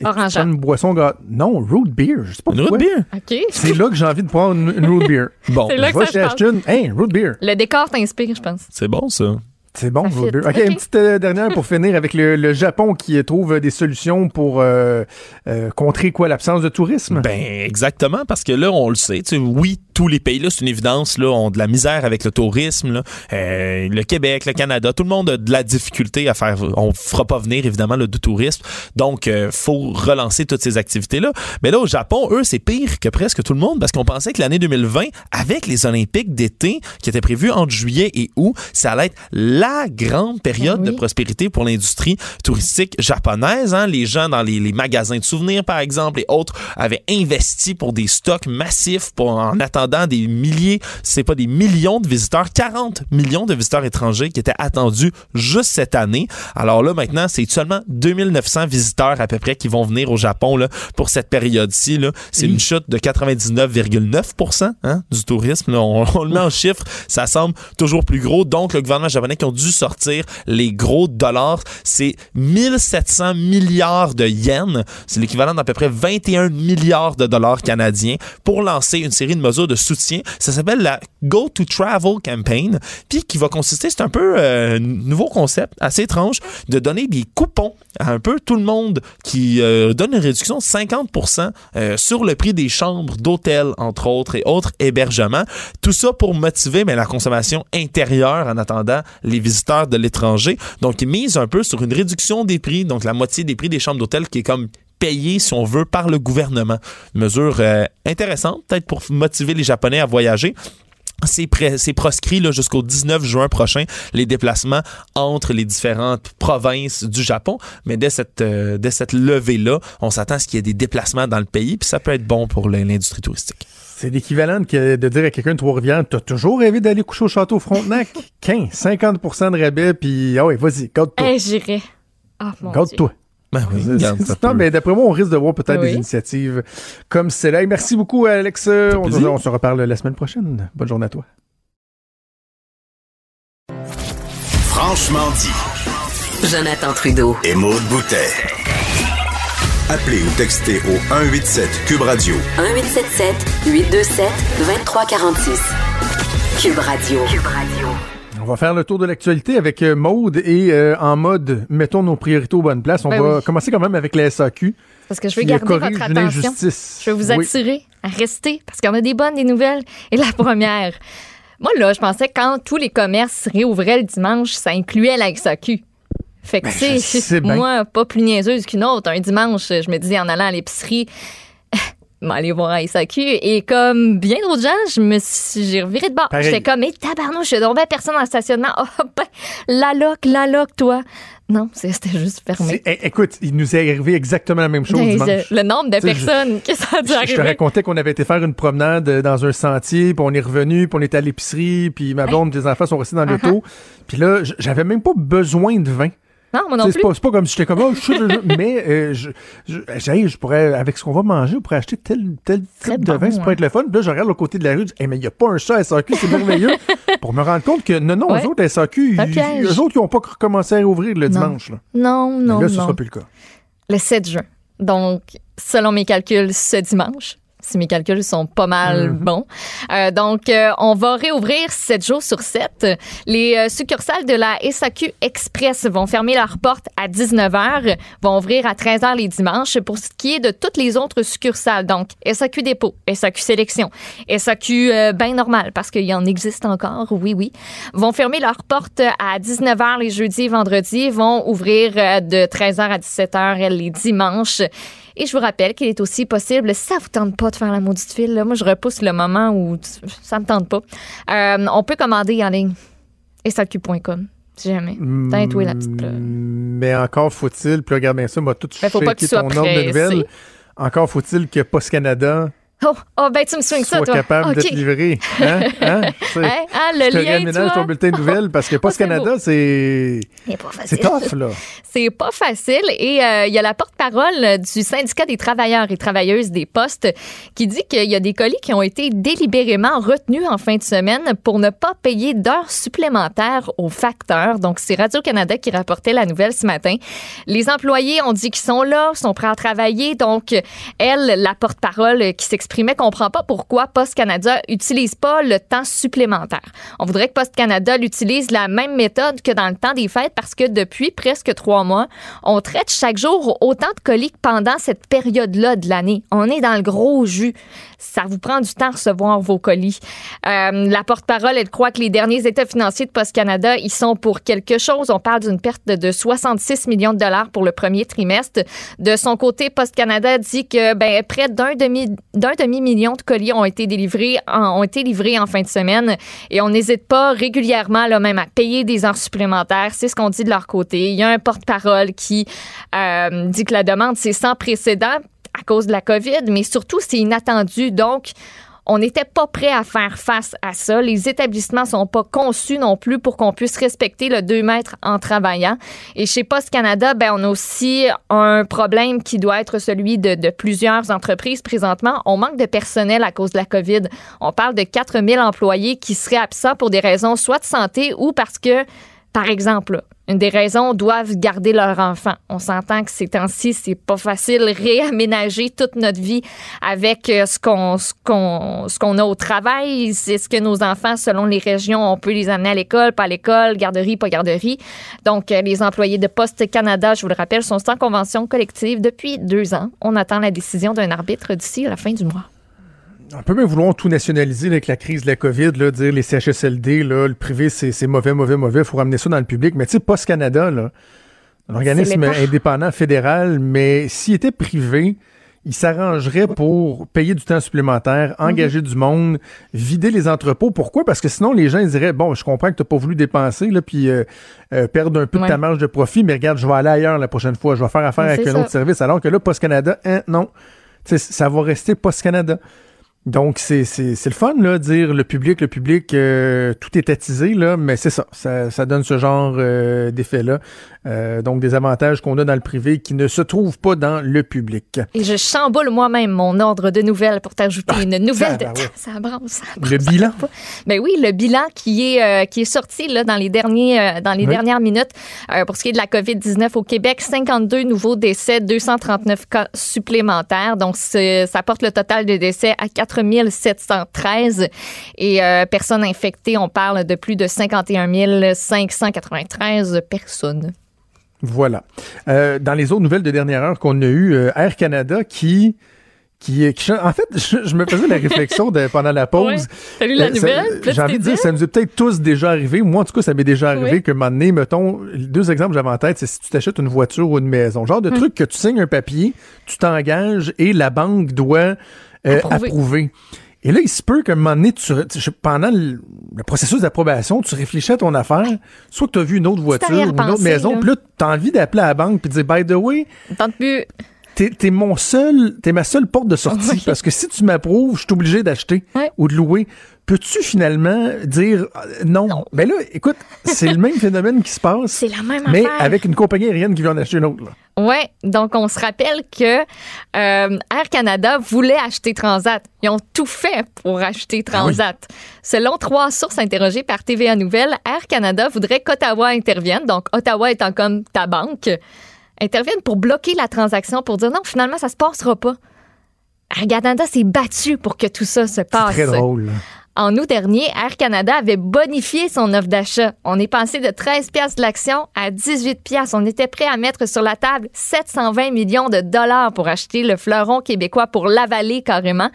Orange. une boisson gazeuse. Non, root beer. Je sais pas une root beer? C'est là que j'ai envie de prendre une, root beer. bon. C'est là que je Ashton. Hey, root beer. Le décor t'inspire, je pense. C'est bon, ça. C'est bon, OK, une petite euh, dernière pour finir avec le, Japon qui trouve des solutions pour euh, euh, contrer quoi l'absence de tourisme? Ben exactement parce que là on le sait, oui tous les pays là c'est une évidence là ont de la misère avec le tourisme là. le Québec, le Canada, tout le monde a de la difficulté à faire. On fera pas venir évidemment le de tourisme, donc faut relancer toutes ces activités là. Mais là au Japon eux c'est pire que presque tout le monde parce qu'on pensait que l'année 2020 avec les Olympiques d'été qui étaient prévus entre juillet et août, ça allait être la grande période de prospérité pour l'industrie touristique japonaise. Hein. Les gens dans les, magasins de souvenirs, par exemple, et autres, avaient investi pour des stocks massifs pour, en attendant des milliers, c'est pas des millions de visiteurs, 40 millions de visiteurs étrangers qui étaient attendus juste cette année. Alors là, maintenant, c'est seulement 2900 visiteurs à peu près qui vont venir au Japon là, pour cette période-ci. C'est une chute de 99,9% hein, du tourisme. On, on, le met en chiffres, ça semble toujours plus gros. Donc, le gouvernement japonais qui ont dû sortir les gros dollars. C'est 1700 milliards de yens. C'est l'équivalent d'à peu près 21 milliards de dollars canadiens pour lancer une série de mesures de soutien. Ça s'appelle la Go to Travel Campaign, puis qui va consister, c'est un peu un nouveau concept, assez étrange, de donner des coupons à un peu tout le monde qui donne une réduction de 50% sur le prix des chambres d'hôtel, entre autres, et autres hébergements. Tout ça pour motiver mais, la consommation intérieure en attendant les visiteurs de l'étranger. Donc, ils misent un peu sur une réduction des prix, donc la moitié des prix des chambres d'hôtel qui est comme payé, si on veut, par le gouvernement. Une mesure euh, intéressante, peut-être pour motiver les Japonais à voyager. C'est, proscrit jusqu'au 19 juin prochain, les déplacements entre les différentes provinces du Japon. Mais dès cette, euh, dès cette levée-là, on s'attend à ce qu'il y ait des déplacements dans le pays, puis ça peut être bon pour l'industrie touristique. C'est l'équivalent de, dire à quelqu'un de Trois-Rivières, t'as toujours rêvé d'aller coucher au château Frontenac? 15, 50% de rabais, puis ah ouais, vas-y, garde-toi. Hey, J'irai. Ah, mon Garde-toi. Ben oui, non, mais d'après moi, on risque de voir peut-être des initiatives comme celle-là. Merci beaucoup, Alex. On, on, se reparle la semaine prochaine. Bonne journée à toi. Franchement dit. Jonathan Trudeau. Et Maude Boutet. Appelez ou textez au 187 Cube Radio. 1877 827 2346. Cube Radio. Cube Radio. On va faire le tour de l'actualité avec euh, Maude et euh, en mode mettons nos priorités aux bonnes places. On ben va commencer quand même avec la SAQ. Parce que je veux garder votre attention. Je veux vous attirer à rester parce qu'on a des bonnes, des nouvelles. Et la première, moi là, je pensais que quand tous les commerces réouvraient le dimanche, ça incluait la SAQ. Fait que ben, c'est moi pas plus niaiseuse qu'une autre. Un dimanche, je me disais en allant à l'épicerie, aller voir à SAQ. Et comme bien d'autres gens, je me j'ai reviré de bord. J'étais comme, mais tabarnouche, je tombais personne dans le stationnement. Oh, ben, la loc, la loc, toi. Non, c'était juste fermé. écoute, il nous est arrivé exactement la même chose ben, dimanche. Le nombre de personnes que ça a dû arriver. Je te racontais qu'on avait été faire une promenade dans un sentier, puis on est revenu, puis on était à l'épicerie, puis ma blonde et les enfants sont restés dans uh-huh. l'auto. Puis là, j'avais même pas besoin de vin. C'est pas, pas, comme si j'étais comme, oh, je mais euh, je, je, je, pourrais, avec ce qu'on va manger, on pourrait acheter tel, tel type de vin, ça pourrait être le fun. Puis là, je regarde le côté de la rue, je dis, mais il n'y a pas un chat à SAQ, c'est merveilleux. pour me rendre compte que non, non, eux autres, SAQ, eux autres, ils n'ont pas recommencé à ouvrir le dimanche. Là. Non, non. Mais là, ce ne sera plus le cas. Le 7 juin. Donc, selon mes calculs, ce dimanche si mes calculs sont pas mal mhm. bons. Euh, donc, euh, on va réouvrir 7 jours sur 7. Les euh, succursales de la SAQ Express vont fermer leurs portes à 19h, vont ouvrir à 13h les dimanches pour ce qui est de toutes les autres succursales. Donc, SAQ Dépôt, SAQ Sélection, SAQ ben normal, parce qu'il y en existe encore, oui, oui, vont fermer leurs portes à 19h les jeudis et vendredis, vont ouvrir de 13h à 17h les dimanches. Et je vous rappelle qu'il est aussi possible, si ça vous tente pas de faire la maudite file, là, moi je repousse le moment où ça me tente pas. Euh, on peut commander en ligne. SAQ.com. Si jamais. T'as la petite Mais encore faut-il, puis regarde bien ça, m'a tout pas que ton ordre de nouvelles. Encore faut-il que Post Canada Oh, oh, ben tu me swings ça, toi. capable de te livrer. Hein? Hein? ah, le je lien, te ton bulletin de nouvelles parce que Post Canada, c'est. C'est tough, là. C'est pas facile. Et euh, il y a la porte-parole du syndicat des travailleurs et travailleuses des postes qui dit qu'il y a des colis qui ont été délibérément retenus en fin de semaine pour ne pas payer d'heures supplémentaires aux facteurs. Donc, c'est Radio-Canada qui rapportait la nouvelle ce matin. Les employés ont dit qu'ils sont là, sont prêts à travailler. Donc, elle, la porte-parole qui s'exprime exprimait comprend pas pourquoi Post Canada utilise pas le temps supplémentaire. On voudrait que Post Canada utilise la même méthode que dans le temps des fêtes parce que depuis presque trois mois, on traite chaque jour autant de colis que pendant cette période-là de l'année. On est dans le gros jus ça vous prend du temps à recevoir vos colis. Euh, la porte-parole, elle croit que les derniers états financiers de Post Canada, ils sont pour quelque chose. On parle d'une perte de 66 millions de dollars pour le premier trimestre. De son côté, Post Canada dit que ben, près d'un demi d'un demi million de colis ont été délivrés ont été livrés en fin de semaine et on n'hésite pas régulièrement là même à payer des heures supplémentaires. C'est ce qu'on dit de leur côté. Il y a un porte-parole qui euh, dit que la demande c'est sans précédent à cause de la COVID, mais surtout, c'est inattendu. Donc, on n'était pas prêt à faire face à ça. Les établissements sont pas conçus non plus pour qu'on puisse respecter le 2 mètres en travaillant. Et chez Post Canada, ben, on a aussi un problème qui doit être celui de, de, plusieurs entreprises présentement. On manque de personnel à cause de la COVID. On parle de 4000 employés qui seraient absents pour des raisons soit de santé ou parce que, par exemple, une des raisons doivent garder leur enfant. On s'entend que ces temps-ci, c'est pas facile réaménager toute notre vie avec euh, ce qu'on ce qu'on ce qu'on a au travail. C'est ce que nos enfants, selon les régions, on peut les amener à l'école, pas à l'école, garderie, pas garderie. Donc, euh, les employés de Poste Canada, je vous le rappelle, sont sans convention collective depuis deux ans. On attend la décision d'un arbitre d'ici la fin du mois on peut même vouloir tout nationaliser avec la crise de la COVID, là, dire les CHSLD, là, le privé, c'est mauvais, mauvais, mauvais, il faut ramener ça dans le public. Mais tu sais, Post Canada, là, un organisme indépendant fédéral, mais s'il était privé, il s'arrangerait pour payer du temps supplémentaire, mhm. engager du monde, vider les entrepôts. Pourquoi? Parce que sinon, les gens diraient, bon, je comprends que tu n'as pas voulu dépenser, là, puis euh, euh, perdre un peu de ta marge de profit, mais regarde, je vais aller ailleurs la prochaine fois, je vais faire affaire avec un autre service. Alors que là, Post Canada, hein, non. ça va rester Post Canada. Donc, c'est, le fun, là, dire le public, le public, euh, tout est attisé, là, mais c'est ça, ça, ça donne ce genre euh, d'effet-là. Euh, donc, des avantages qu'on a dans le privé qui ne se trouvent pas dans le public. Et je chamboule moi-même mon ordre de nouvelles pour t'ajouter ah, une nouvelle. Ça, de... ça, Le bilan? Ben oui, le bilan qui est, qui est sorti là, dans les, derniers, dans les dernières minutes pour ce qui est de la COVID-19 au Québec. 52 nouveaux décès, 239 cas supplémentaires. Donc, ça porte le total de décès à 4 713 et euh, personnes infectées, on parle de plus de 51 593 personnes. Voilà. Euh, dans les autres nouvelles de dernière heure qu'on a eues, euh, Air Canada qui qui, en fait, je, me faisais la réflexion pendant la pause. Salut la nouvelle? J'ai envie de dire, ça nous est peut-être tous déjà arrivé. Moi, en tout cas, ça m'est déjà arrivé que un moment donné, mettons, deux exemples que j'avais en tête, c'est si tu t'achètes une voiture ou une maison. Genre de hum. truc que tu signes un papier, tu t'engages et la banque doit euh, approuvé. Et là, il se peut qu'à un moment donné, tu, pendant le, processus d'approbation, tu réfléchis à ton affaire, soit que tu as vu une autre voiture ou une autre maison, puis là, tu as envie d'appeler à la banque puis de dire, by the way, t'es es mon seul, t'es ma seule porte de sortie, parce que si tu m'approuves, je suis obligé d'acheter ou de louer peux-tu finalement dire euh, non? non? Ben là, écoute, c'est le même phénomène qui se passe. C'est la même Mais avec une compagnie aérienne qui vient en acheter une autre. Oui, donc on se rappelle que euh, Air Canada voulait acheter Transat. Ils ont tout fait pour acheter ah Transat. Selon trois sources interrogées par TVA Nouvelle, Air Canada voudrait qu'Ottawa intervienne, donc Ottawa étant comme ta banque, intervienne pour bloquer la transaction, pour dire non, finalement, ça se passera pas. Air Canada s'est battu pour que tout ça se passe. C'est très drôle. En août dernier, Air Canada avait bonifié son offre d'achat. On est passé de 13 pièces de l'action à 18 pièces. On était prêt à mettre sur la table 720 millions de dollars pour acheter le fleuron québécois pour l'avaler carrément.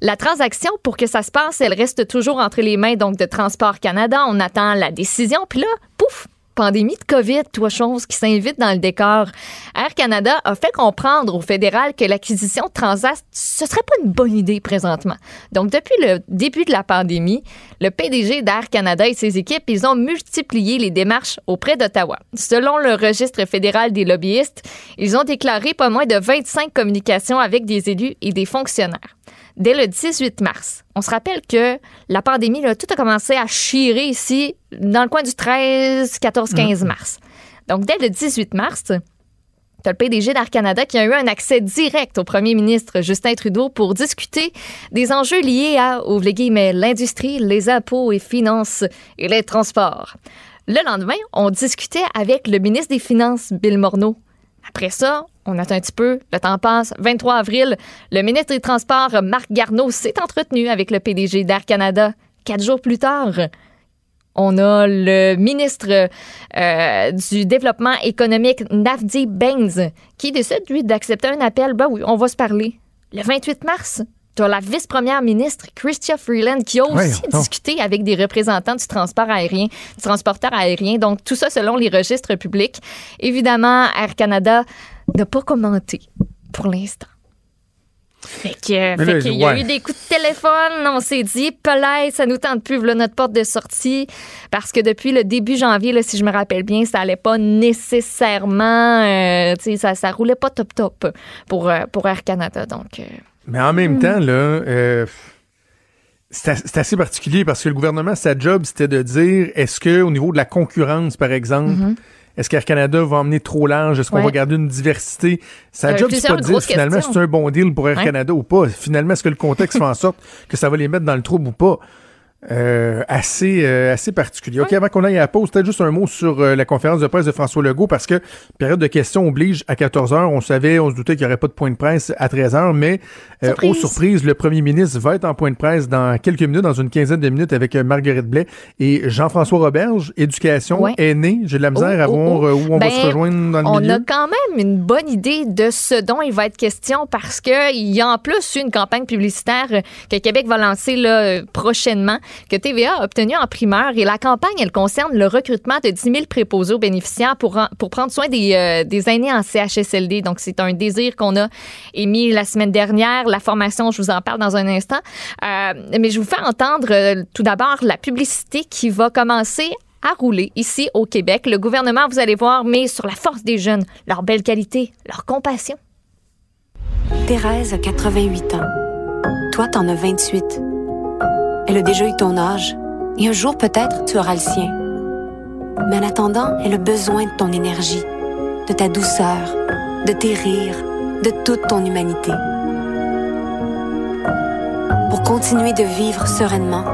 La transaction, pour que ça se passe, elle reste toujours entre les mains donc de Transport Canada. On attend la décision. Puis là, pouf, pandémie de COVID, trois choses qui s'invitent dans le décor. Air Canada a fait comprendre au fédéral que l'acquisition de Transat, ce serait pas une bonne idée présentement. Donc, depuis le début de la pandémie, le PDG d'Air Canada et ses équipes, ils ont multiplié les démarches auprès d'Ottawa. Selon le registre fédéral des lobbyistes, ils ont déclaré pas moins de 25 communications avec des élus et des fonctionnaires dès le 18 mars. On se rappelle que la pandémie, là, tout a commencé à chirer ici dans le coin du 13, 14, 15 mars. Donc, dès le 18 mars, tu as le PDG d'Air Canada qui a eu un accès direct au premier ministre Justin Trudeau pour discuter des enjeux liés à, ouvre les guillemets, l'industrie, les impôts et finances et les transports. Le lendemain, on discutait avec le ministre des Finances, Bill Morneau. Après ça, on attend un petit peu, le temps passe. 23 avril, le ministre des Transports, Marc Garneau, s'est entretenu avec le PDG d'Air Canada. Quatre jours plus tard, on a le ministre euh, du Développement économique, Navdi Bains, qui décide, lui, d'accepter un appel. Ben oui, on va se parler. Le 28 mars, tu as la vice-première ministre, Christia Freeland, qui a aussi discuté avec des représentants du transport aérien, du transporteur aérien. Donc, tout ça selon les registres publics. Évidemment, Air Canada n'a pas commenté pour l'instant. Fait qu'il y a eu des coups de téléphone, on s'est dit, peut ça nous tente plus, là, notre porte de sortie, parce que depuis le début janvier, là, si je me rappelle bien, ça allait pas nécessairement, euh, ça, ça roulait pas top top pour, euh, pour Air Canada, donc... Euh, Mais en même hmm. temps, là, c'est assez particulier parce que le gouvernement, sa job, c'était de dire, est-ce que au niveau de la concurrence, par exemple, mm-hmm. Est-ce qu'Air Canada va emmener trop large? Est-ce qu'on va garder une diversité? Sa job, c'est pas de dire finalement si c'est un bon deal pour Air Canada ou pas. Finalement, est-ce que le contexte fait en sorte que ça va les mettre dans le trouble ou pas? Euh, assez, euh, assez particulier. OK, avant qu'on aille à la pause, peut-être juste un mot sur euh, la conférence de presse de François Legault, parce que période de questions oblige à 14 heures. On savait, on se doutait qu'il n'y aurait pas de point de presse à 13 heures, mais surprise. aux surprises, le premier ministre va être en point de presse dans quelques minutes, dans une quinzaine de minutes, avec Marguerite Blais et Jean-François Roberge, éducation ouais. aînée. J'ai de la misère oh, à oh, voir où on ben, va se rejoindre dans le on milieu. On a quand même une bonne idée de ce dont il va être question, parce qu'il y a en plus une campagne publicitaire que Québec va lancer là, prochainement, que TVA a obtenu en primeur. Et la campagne, elle concerne le recrutement de 10 000 préposés aux bénéficiaires pour, pour prendre soin des, euh, des aînés en CHSLD. Donc, c'est un désir qu'on a émis la semaine dernière. La formation, je vous en parle dans un instant. Euh, mais je vous fais entendre euh, tout d'abord la publicité qui va commencer à rouler ici au Québec. Le gouvernement, vous allez voir, met sur la force des jeunes, leur belle qualité, leur compassion. Thérèse a 88 ans. Toi, t'en as 28. Elle a déjà eu ton âge. Et un jour, peut-être, tu auras le sien. Mais en attendant, elle a besoin de ton énergie, de ta douceur, de tes rires, de toute ton humanité. Pour continuer de vivre sereinement,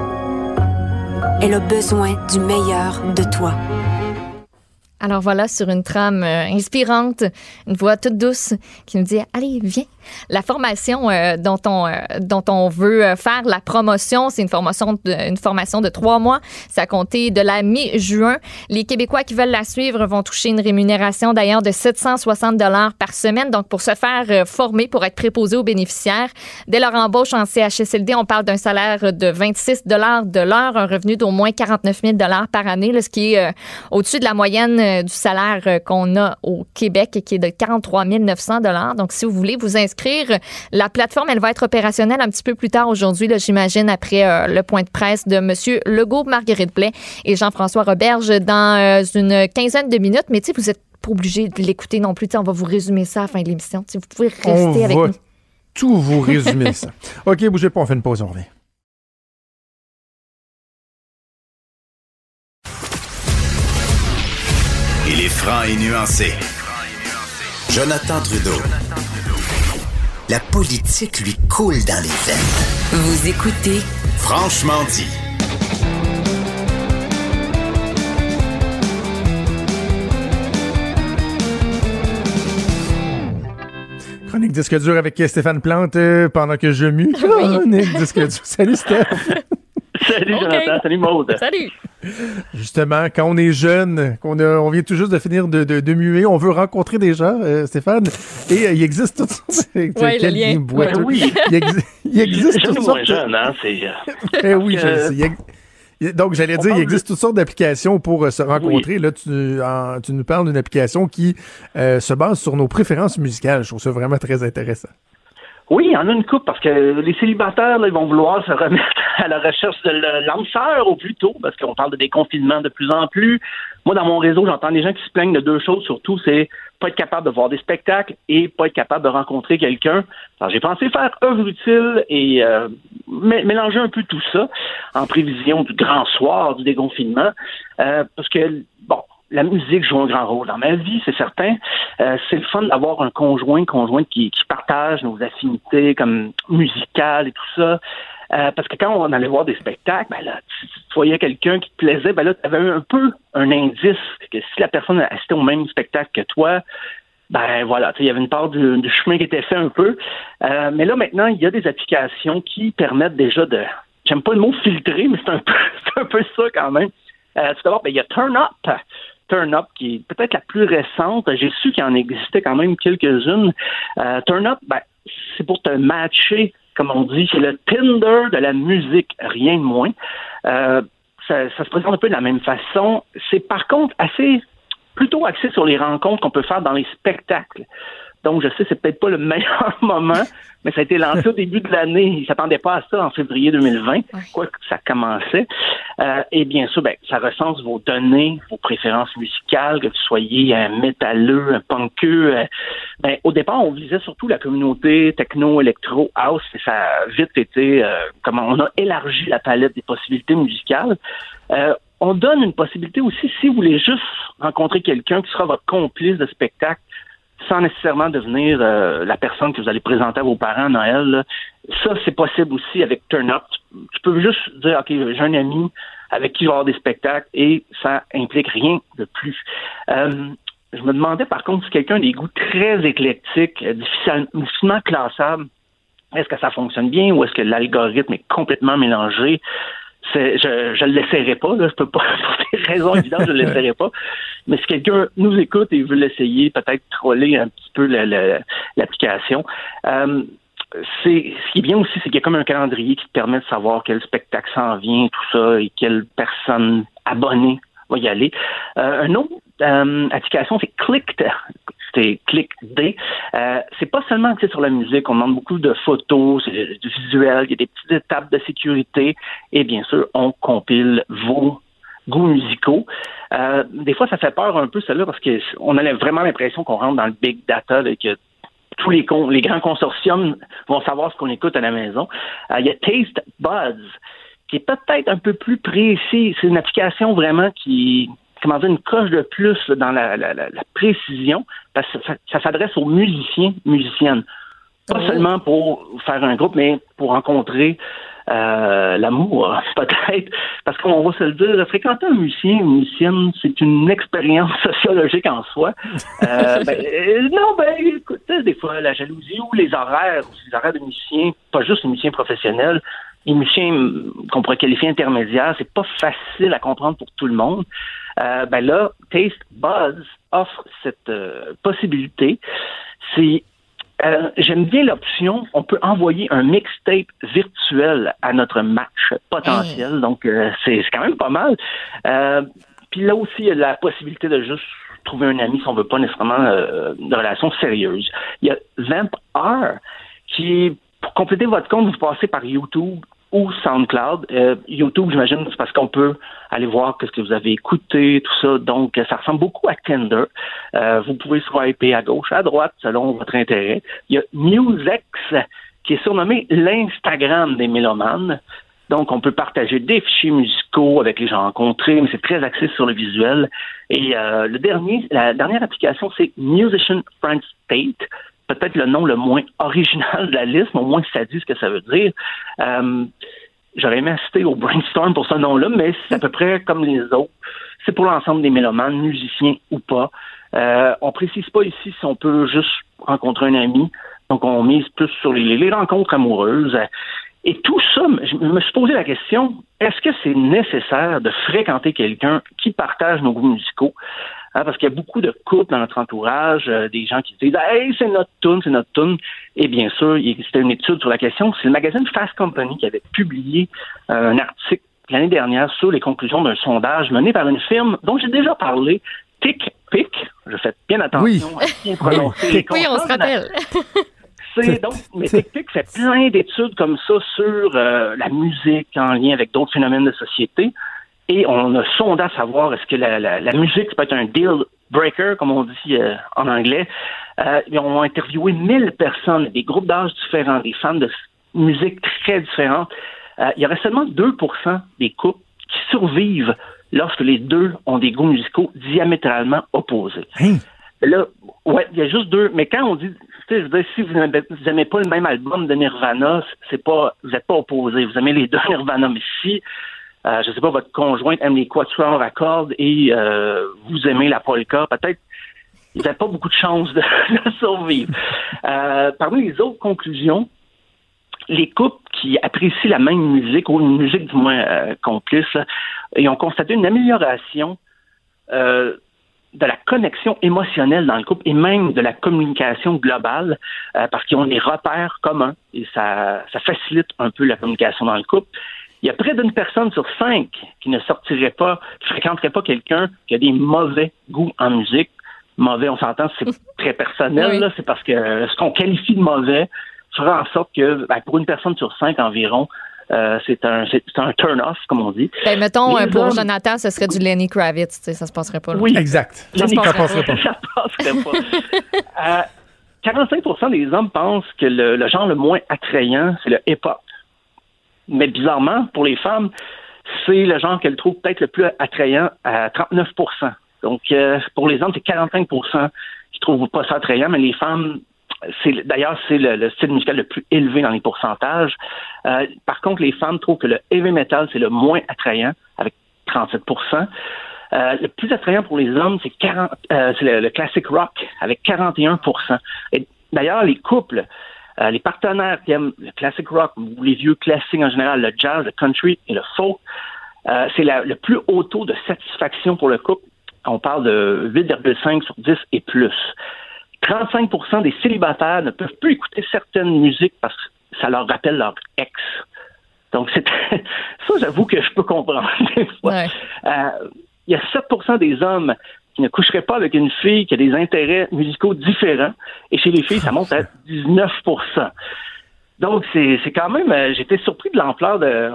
elle a besoin du meilleur de toi. Alors voilà, sur une trame euh, inspirante, une voix toute douce qui nous dit Allez, viens. La formation euh, dont, on, euh, dont on veut faire la promotion, c'est une formation, de, une formation de trois mois. Ça a compté de la mi-juin. Les Québécois qui veulent la suivre vont toucher une rémunération d'ailleurs de 760 dollars par semaine. Donc, pour se faire former, pour être préposé aux bénéficiaires, dès leur embauche en CHSLD, on parle d'un salaire de 26 dollars de l'heure, un revenu d'au moins 49 000 dollars par année, là, ce qui est au-dessus de la moyenne du salaire qu'on a au Québec, qui est de 43 900 Donc, si vous voulez vous inscrire, la plateforme, elle va être opérationnelle un petit peu plus tard aujourd'hui, j'imagine, après euh, le point de presse de M. Legault, Marguerite Blais et Jean-François Roberge dans euh, une quinzaine de minutes. Mais tu sais, vous n'êtes pas obligé de l'écouter non plus. T'sais, on va vous résumer ça à la fin de l'émission. Vous pouvez rester on avec va nous. tout vous résumer ça. OK, bougez pas, on fait une pause, on revient. Franc et nuancé. Jonathan Trudeau. La politique lui coule dans les veines. Vous écoutez Franchement dit. Chronique disque dur avec Stéphane Plante euh, pendant que je mue. Chronique disque dur. Salut Steph. Salut. Jonathan, salut Maude. Salut. Justement, quand on est jeune, qu'on on vient tout juste de finir de, de, de muer, on veut rencontrer des gens, euh, Stéphane. Et euh, il existe toutes sortes. Ouais, Quel le lien. Ouais, oui. Il, il existe toutes sortes. jeune, hein, c'est... euh, Eh oui, je sais. Donc, j'allais dire, il existe toutes sortes d'applications pour euh, se rencontrer. Là, tu, en- tu nous parles d'une application qui euh, se base sur nos préférences musicales. Je trouve ça vraiment très intéressant. Oui, il y en a une coupe parce que les célibataires, là, ils vont vouloir se remettre à la recherche de sœur au plus tôt parce qu'on parle de déconfinement de plus en plus. Moi, dans mon réseau, j'entends des gens qui se plaignent de deux choses surtout, c'est pas être capable de voir des spectacles et pas être capable de rencontrer quelqu'un. Alors, j'ai pensé faire œuvre utile et euh, mé- mélanger un peu tout ça en prévision du grand soir du déconfinement euh, parce que, bon, la musique joue un grand rôle dans ma vie, c'est certain. Euh, c'est le fun d'avoir un conjoint, conjointe qui, partage nos affinités comme musicales et tout ça. Euh, parce que quand on allait voir des spectacles, ben là, tu, tu voyais quelqu'un qui te plaisait, ben là, tu avais un peu un indice que si la personne assistait au même spectacle que toi, ben voilà, il y avait une part du, chemin qui était fait un peu. Euh, mais là, maintenant, il y a des applications qui permettent déjà de, j'aime pas le mot filtrer, mais c'est un peu, un peu ça quand même. Euh, tout d'abord, ben, il y a Turn Up. Turn Up, qui est peut-être la plus récente. J'ai su qu'il en existait quand même quelques-unes. Euh, Turn Up, ben, c'est pour te matcher, comme on dit. C'est le Tinder de la musique, rien de moins. Euh, ça, ça se présente un peu de la même façon. C'est par contre assez plutôt axé sur les rencontres qu'on peut faire dans les spectacles. Donc, je sais, c'est peut-être pas le meilleur moment, mais ça a été lancé au début de l'année. Ils s'attendaient pas à ça en février 2020, quoi que ça commençait. Euh, et bien sûr, ben, ça recense vos données, vos préférences musicales, que vous soyez un métalleux, un punkeux. euh, ben, au départ, on visait surtout la communauté techno, électro, house, et ça a vite été, euh, comment on a élargi la palette des possibilités musicales. Euh, on donne une possibilité aussi, si vous voulez juste rencontrer quelqu'un qui sera votre complice de spectacle, sans nécessairement devenir euh, la personne que vous allez présenter à vos parents à Noël. là. Ça, c'est possible aussi avec Turn Up. tu peux juste dire, OK, j'ai un ami avec qui je vais avoir des spectacles et ça implique rien de plus. Euh, je me demandais par contre si quelqu'un a des goûts très éclectiques, euh, difficilement classables, est-ce que ça fonctionne bien ou est-ce que l'algorithme est complètement mélangé? Je ne l'essaierai pas, là, je peux pas, pour des raisons évidentes, je ne l'essaierai pas. Mais si quelqu'un nous écoute et veut l'essayer, peut-être troller un petit peu l'application. Euh, c'est ce qui est bien aussi, c'est qu'il y a comme un calendrier qui te permet de savoir quel spectacle s'en vient, tout ça, et quelle personne abonnée va y aller. Euh, un autre euh, application, c'est Clicked. C'est ClickD. Euh, c'est pas seulement axé sur la musique, on demande beaucoup de photos, du visuel, il y a des petites étapes de sécurité, et bien sûr, on compile vos goûts musicaux. Euh, des fois, ça fait peur un peu, celle-là, parce qu'on a vraiment l'impression qu'on rentre dans le big data, et que tous les, grands consortiums vont savoir ce qu'on écoute à la maison. Euh, il y a Taste Buzz, qui est peut-être un peu plus précis. C'est une application vraiment qui, comment dire, une coche de plus dans la, précision, parce que ça, s'adresse aux musiciens, musiciennes. Pas seulement pour faire un groupe, mais pour rencontrer euh, l'amour, peut-être. Parce qu'on va se le dire, fréquenter un musicien ou une musicienne, c'est une expérience sociologique en soi. Euh, ben, euh, non, ben, écoute, des fois, la jalousie ou les horaires, les horaires de musiciens, pas juste les musiciens professionnels, les musiciens qu'on pourrait qualifier intermédiaires, c'est pas facile à comprendre pour tout le monde. Ben là, Taste Buzz offre cette possibilité. C'est euh, j'aime bien l'option, on peut envoyer un mixtape virtuel à notre match potentiel, donc euh, c'est quand même pas mal. Euh, puis là aussi, il y a la possibilité de juste trouver un ami si on veut pas nécessairement de relation sérieuse. Il y a Vamp R qui, pour compléter votre compte, vous passez par YouTube ou SoundCloud. Euh, YouTube, j'imagine, c'est parce qu'on peut aller voir ce que vous avez écouté, tout ça. Donc, ça ressemble beaucoup à Tinder. Euh, vous pouvez swiper à gauche, à droite, selon votre intérêt. Il y a Newsex, qui est surnommé l'Instagram des mélomanes. Donc, on peut partager des fichiers musicaux avec les gens rencontrés, mais c'est très axé sur le visuel. Et euh, le dernier, la dernière application, c'est Musician Friend State peut-être le nom le moins original de la liste, mais au moins ça dit ce que ça veut dire. Euh, J'aurais aimé assister au brainstorm pour ce nom-là, mais c'est à peu près comme les autres. C'est pour l'ensemble des mélomanes, musiciens ou pas. Euh, on précise pas ici si on peut juste rencontrer un ami. Donc, on mise plus sur les, les rencontres amoureuses. Et tout ça, je me suis posé la question, est-ce que c'est nécessaire de fréquenter quelqu'un qui partage nos goûts musicaux? Hein, parce qu'il y a beaucoup de couples dans notre entourage, euh, des gens qui disent Hey, c'est notre tune, c'est notre tune. Et bien sûr, il existait une étude sur la question. C'est le magazine Fast Company qui avait publié euh, un article l'année dernière sur les conclusions d'un sondage mené par une firme dont j'ai déjà parlé, TickPick. Je fais bien attention à bien prononcer les Oui, on se rappelle. donc, mais TickPick fait plein d'études comme ça sur euh, la musique en lien avec d'autres phénomènes de société. Et on a sondé à savoir est-ce que la, la, la, musique peut être un deal breaker, comme on dit euh, en anglais. Euh, ils ont interviewé 1000 personnes, des groupes d'âge différents, des fans de musique très différentes. Euh, il y aurait seulement 2% des couples qui survivent lorsque les deux ont des goûts musicaux diamétralement opposés. Hein? Là, ouais, il y a juste deux. Mais quand on dit, je veux dire, si vous n'aimez pas le même album de Nirvana, c'est pas, vous n'êtes pas opposés. Vous aimez les deux Nirvana. Mais si euh, je ne sais pas, votre conjointe aime les quatuors à cordes et euh, vous aimez la polka, peut-être vous n'avez pas beaucoup de chances de, survivre. Euh, parmi les autres conclusions, les couples qui apprécient la même musique, ou une musique du moins complice, ils ont constaté une amélioration de la connexion émotionnelle dans le couple et même de la communication globale parce qu'ils ont des repères communs et ça, ça facilite un peu la communication dans le couple. Il y a près d'une personne sur cinq qui ne sortirait pas, qui fréquenterait pas quelqu'un qui a des mauvais goûts en musique. Mauvais, on s'entend, c'est très personnel, c'est parce que ce qu'on qualifie de mauvais fera en sorte que ben, pour une personne sur cinq environ, euh, c'est un, un turn-off, comme on dit. Ben, mettons, euh, pour Jonathan, ce serait du Lenny Kravitz, ça se passerait pas. Là. Oui, exact. Ça, se passerait pas. Ça passerait pas. 45% des hommes pensent que le, le genre le moins attrayant, c'est le hip-hop. Mais bizarrement, pour les femmes, c'est le genre qu'elles trouvent peut-être le plus attrayant à 39% Donc, euh, pour les hommes, c'est 45% qui trouvent pas ça attrayant, mais les femmes, c'est d'ailleurs c'est le, style musical le plus élevé dans les pourcentages. Euh, par contre, les femmes trouvent que le heavy metal c'est le moins attrayant avec 37% euh, le plus attrayant pour les hommes, c'est euh, le, le, classic rock avec 41% Et d'ailleurs, les couples, euh, les partenaires qui aiment le classic rock ou les vieux classiques en général, le jazz, le country et le folk, euh, c'est le plus haut taux de satisfaction pour le couple. On parle de 8,5 sur 10 et plus. 35% des célibataires ne peuvent plus écouter certaines musiques parce que ça leur rappelle leur ex. Donc, c'est ça, j'avoue que je peux comprendre. Euh, il y a 7 des hommes qui ne coucheraient pas avec une fille qui a des intérêts musicaux différents. Et chez les filles, ça monte à 19% Donc, c'est quand même, euh, j'étais surpris de l'ampleur de.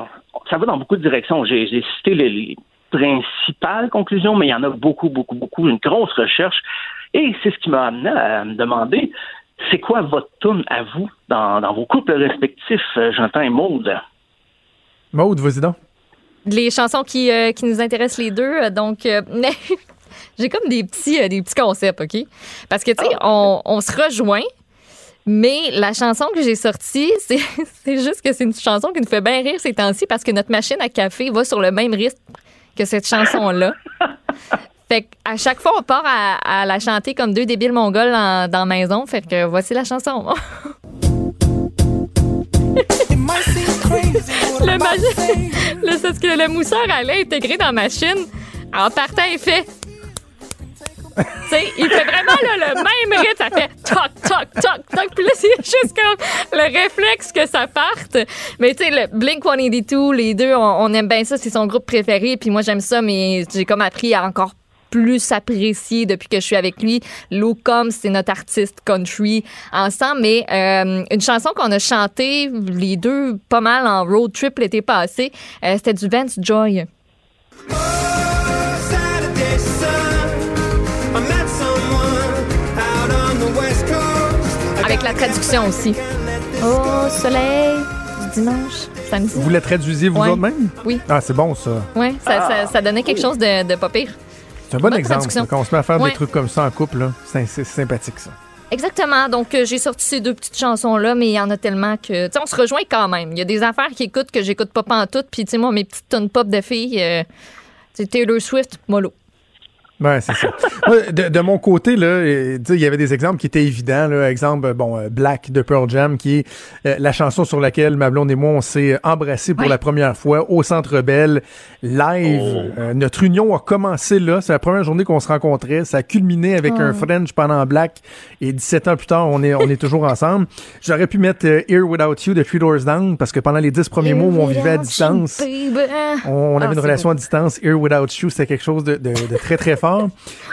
Ça va dans beaucoup de directions. J'ai cité les, principales conclusions, mais il y en a beaucoup, beaucoup, beaucoup. Une grosse recherche. Et c'est ce qui m'a amené à me demander c'est quoi votre tune à vous dans, vos couples respectifs, euh, J'entends et Maude? Maude, vas-y donc. Les chansons qui, euh, qui nous intéressent les deux, donc J'ai comme des petits, euh, des petits concepts, OK? Parce que, tu sais, ah. on, se rejoint, mais la chanson que j'ai sortie, c'est juste que c'est une chanson qui nous fait bien rire ces temps-ci parce que notre machine à café va sur le même rythme que cette chanson-là. fait à chaque fois, on part à, la chanter comme deux débiles mongols dans la maison. Fait que voici la chanson. le, le, que le mousseur allait intégrer dans la machine. En partant, il fait sais, il fait vraiment le même rythme. Ça fait toc, toc, toc, toc. Puis là, c'est juste comme le réflexe que ça parte. Mais tu sais, le Blink 182, les deux, on, aime bien ça. C'est son groupe préféré. Puis moi, j'aime ça, mais j'ai comme appris à encore plus apprécier depuis que je suis avec lui. Lou Combs, c'est notre artiste country ensemble. Mais euh, une chanson qu'on a chantée, les deux, pas mal en road trip l'été passé, euh, c'était du Vance Joy. Avec la traduction aussi. Au soleil du dimanche, samedi. Vous la traduisez vous ouais. même Oui. Ah, c'est bon, ça. Oui, ça, ça, donnait quelque chose de, de pas pire. C'est un bon exemple. Quand on se met à faire des trucs comme ça en couple, c'est sympathique, ça. Exactement. Donc, euh, j'ai sorti ces deux petites chansons-là, mais il y en a tellement que. Tu sais, on se rejoint quand même. Il y a des affaires qui écoutent que j'écoute pas en toutes. Puis, tu sais, moi, mes petites tonnes pop de filles, euh, c'est Taylor Swift, mollo. Ouais, c'est ça. de, mon côté, là, il y avait des exemples qui étaient évidents. Là. Exemple, bon, euh, Black de Pearl Jam, qui est euh, la chanson sur laquelle ma blonde et moi, on s'est embrassés pour la première fois au Centre Bell, live. Oh. Euh, notre union a commencé là. C'est la première journée qu'on se rencontrait. Ça a culminé avec un French pendant Black. Et 17 ans plus tard, on est, on est toujours ensemble. J'aurais pu mettre Here Without You de Three Doors Down, parce que pendant les 10 premiers mois où on vivait à distance, on, avait ah, une relation à distance. Here Without You, c'était quelque chose de, de, de très, très fort.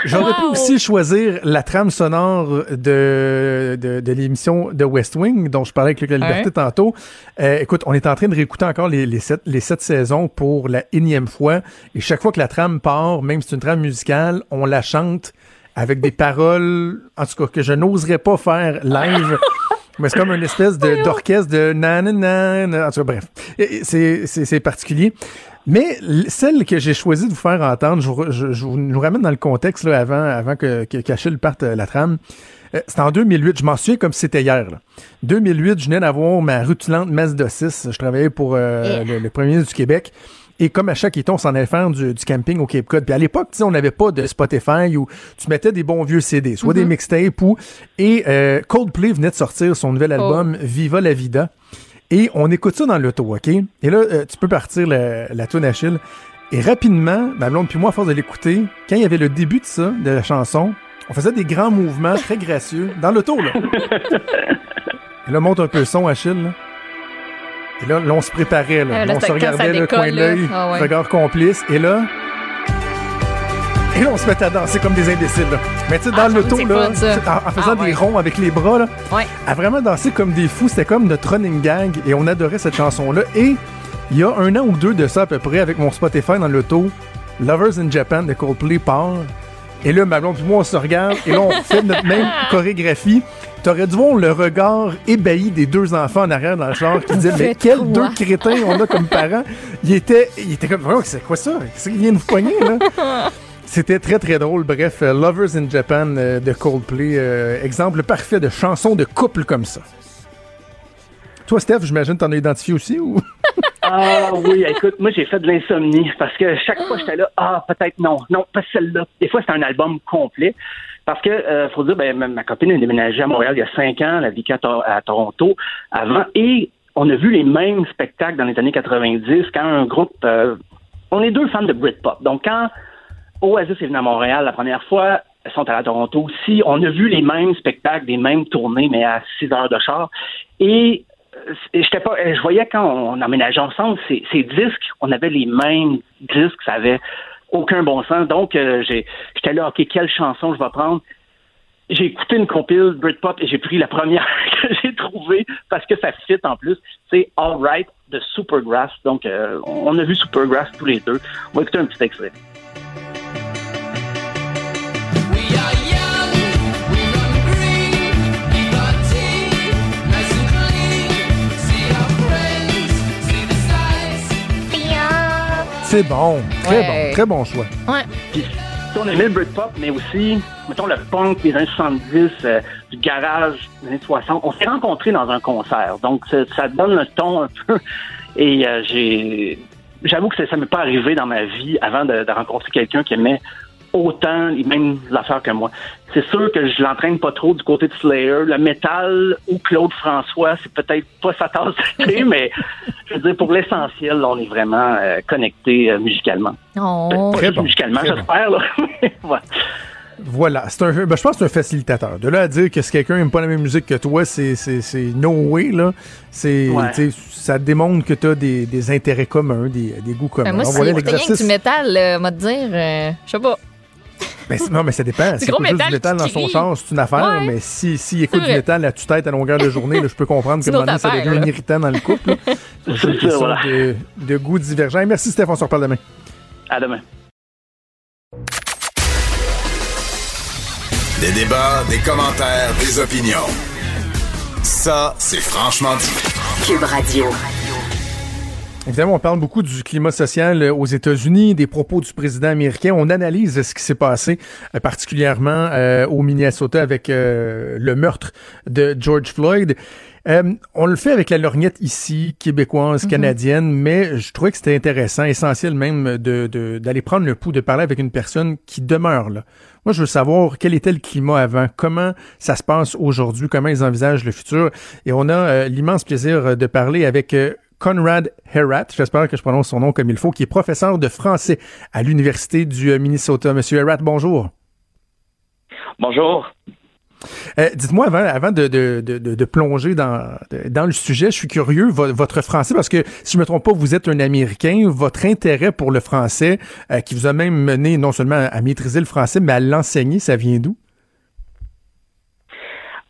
J'aurais pu aussi choisir la trame sonore de, de, l'émission de West Wing, dont je parlais avec Luc La Liberté tantôt. Euh, écoute, on est en train de réécouter encore les, les, sept, les sept saisons pour la énième fois. Et chaque fois que la trame part, même si c'est une trame musicale, on la chante avec des paroles, en tout cas, que je n'oserais pas faire live. Mais c'est comme une espèce d'orchestre de, nanana. En tout cas, bref. C'est particulier. Mais celle que j'ai choisi de vous faire entendre, je, je, nous ramène dans le contexte là, avant, avant que, que parte euh, la trame. Euh, c'était en 2008, je m'en souviens comme si c'était hier. Là. 2008, je venais d'avoir ma rutilante Mazda 6. Je travaillais pour euh, le, premier ministre du Québec. Et comme à chaque été, on s'en allait faire du, camping au Cape Cod. Puis à l'époque, on n'avait pas de Spotify où tu mettais des bons vieux CD, soit des mm-hmm. mixtapes ou... Et Coldplay venait de sortir son nouvel oh. album Viva la Vida. Et on écoute ça dans l'auto, OK? Et là, euh, tu peux partir la, la Achille. Et rapidement, ma blonde puis moi, à force de l'écouter, quand il y avait le début de ça, de la chanson, on faisait des grands mouvements très gracieux dans l'auto, là. Et là, monte un peu le son, Achille, là. Et là, là on se préparait, là. Euh, on se regardait, le coin de l'œil, ah regard complice. Et là, et là, on se mettait à danser comme des imbéciles. Mais tu sais, dans ah, l'auto, là, en, faisant ah, des ronds avec les bras, là, à vraiment danser comme des fous, c'était comme notre running gang et on adorait cette chanson-là. Et il y a un an ou deux de ça à peu près, avec mon Spotify dans l'auto, Lovers in Japan de Coldplay part. Et là, ma blonde et moi, on se regarde et là, on fait notre même chorégraphie. T'aurais dû voir le regard ébahi des deux enfants en arrière dans le char qui disaient Mais quels deux crétins on a comme parents? Il était, il était comme C'est quoi ça? Qu'est-ce qui vient de vous poigner, là? C'était très, très drôle. Bref, euh, Lovers in Japan euh, de Coldplay, euh, exemple parfait de chanson de couple comme ça. Toi, Steph, j'imagine t'en as identifié aussi ou? Ah oui, écoute, moi j'ai fait de l'insomnie parce que chaque fois j'étais là, ah peut-être non, non, pas celle-là. Des fois c'est un album complet. Parce que, euh, faut dire, ben, ma, copine a déménagé à Montréal il y a cinq ans, elle a vécu à, Tor- à Toronto avant, et on a vu les mêmes spectacles dans les années 90 quand un groupe, on est deux fans de Britpop. Donc quand Oasis est venu à Montréal la première fois, elles sont allées à Toronto aussi, on a vu les mêmes spectacles, des mêmes tournées, mais à six heures de char. Et euh, pas, je voyais quand on emménageait ensemble, ces, disques, on avait les mêmes disques, ça avait aucun bon sens. Donc, euh, j'étais là, OK, quelle chanson je vais prendre? J'ai écouté une compile Britpop et j'ai pris la première que j'ai trouvée parce que ça fit en plus. C'est All Right de Supergrass. Donc, euh, on a vu Supergrass tous les deux. On va écouter un petit extrait. C'est bon. Très Ouais. bon. Très bon choix. Ouais. Puis, on aimait le Britpop, mais aussi, mettons, le punk des années 70, euh, du garage des années 60. On s'est rencontrés dans un concert. Donc, ça, ça donne le ton un peu. Et euh, j'ai... J'avoue que ça ne m'est pas arrivé dans ma vie avant de, de rencontrer quelqu'un qui aimait autant les mêmes affaires que moi. C'est sûr que je l'entraîne pas trop du côté de Slayer. Le métal ou Claude François, c'est peut-être pas sa tasse de thé, mais je veux dire, pour l'essentiel, on est vraiment euh, connectés euh, musicalement. Oh. Pas Très bon, musicalement, bon. j'espère. là. Voilà. C'est un, ben, je pense que c'est un facilitateur. De là à dire que si quelqu'un n'aime pas la même musique que toi, c'est, c'est, c'est no way, là. C'est, Ouais. ça démontre que tu as des, des intérêts communs, des, des goûts communs. Ben, moi, Alors, si voilà rien que du métal, euh, m'a te dire, euh, je sais pas. C'est- non, mais ça dépend. Si gros écoute juste métal du métal dans son char, c'est une affaire. Ouais. Mais si, si écoute C'est du métal à tue-tête à longueur de journée, là, je peux comprendre que C'est autre ça devient irritant dans le couple. C'est C'est une question de, de goût divergent. Merci, Steph. On se reparle demain. À demain. Des débats, des commentaires, des opinions. Ça, c'est franchement dit. Cube Radio. Évidemment, on parle beaucoup du climat social euh, aux États-Unis, des propos du président américain. On analyse ce qui s'est passé, euh, particulièrement euh, au Minnesota avec euh, le meurtre de George Floyd. Euh, on le fait avec la lorgnette ici, québécoise, canadienne, mais je trouvais que c'était intéressant, essentiel même, de, de- d'aller prendre le pouls, de parler avec une personne qui demeure là. Moi, je veux savoir quel était le climat avant, comment ça se passe aujourd'hui, comment ils envisagent le futur. Et on a euh, l'immense plaisir euh, de parler avec euh, Conrad Herat, j'espère que je prononce son nom comme il faut, qui est professeur de français à l'Université du euh, Minnesota. Monsieur Herat, bonjour. Bonjour. Euh, Dites-moi, avant, avant de, de, de, de- de plonger dans, le sujet, je suis curieux, vo- votre français, parce que si je me trompe pas, vous êtes un Américain, votre intérêt pour le français, euh, qui vous a même mené non seulement à maîtriser le français, mais à l'enseigner, ça vient d'où?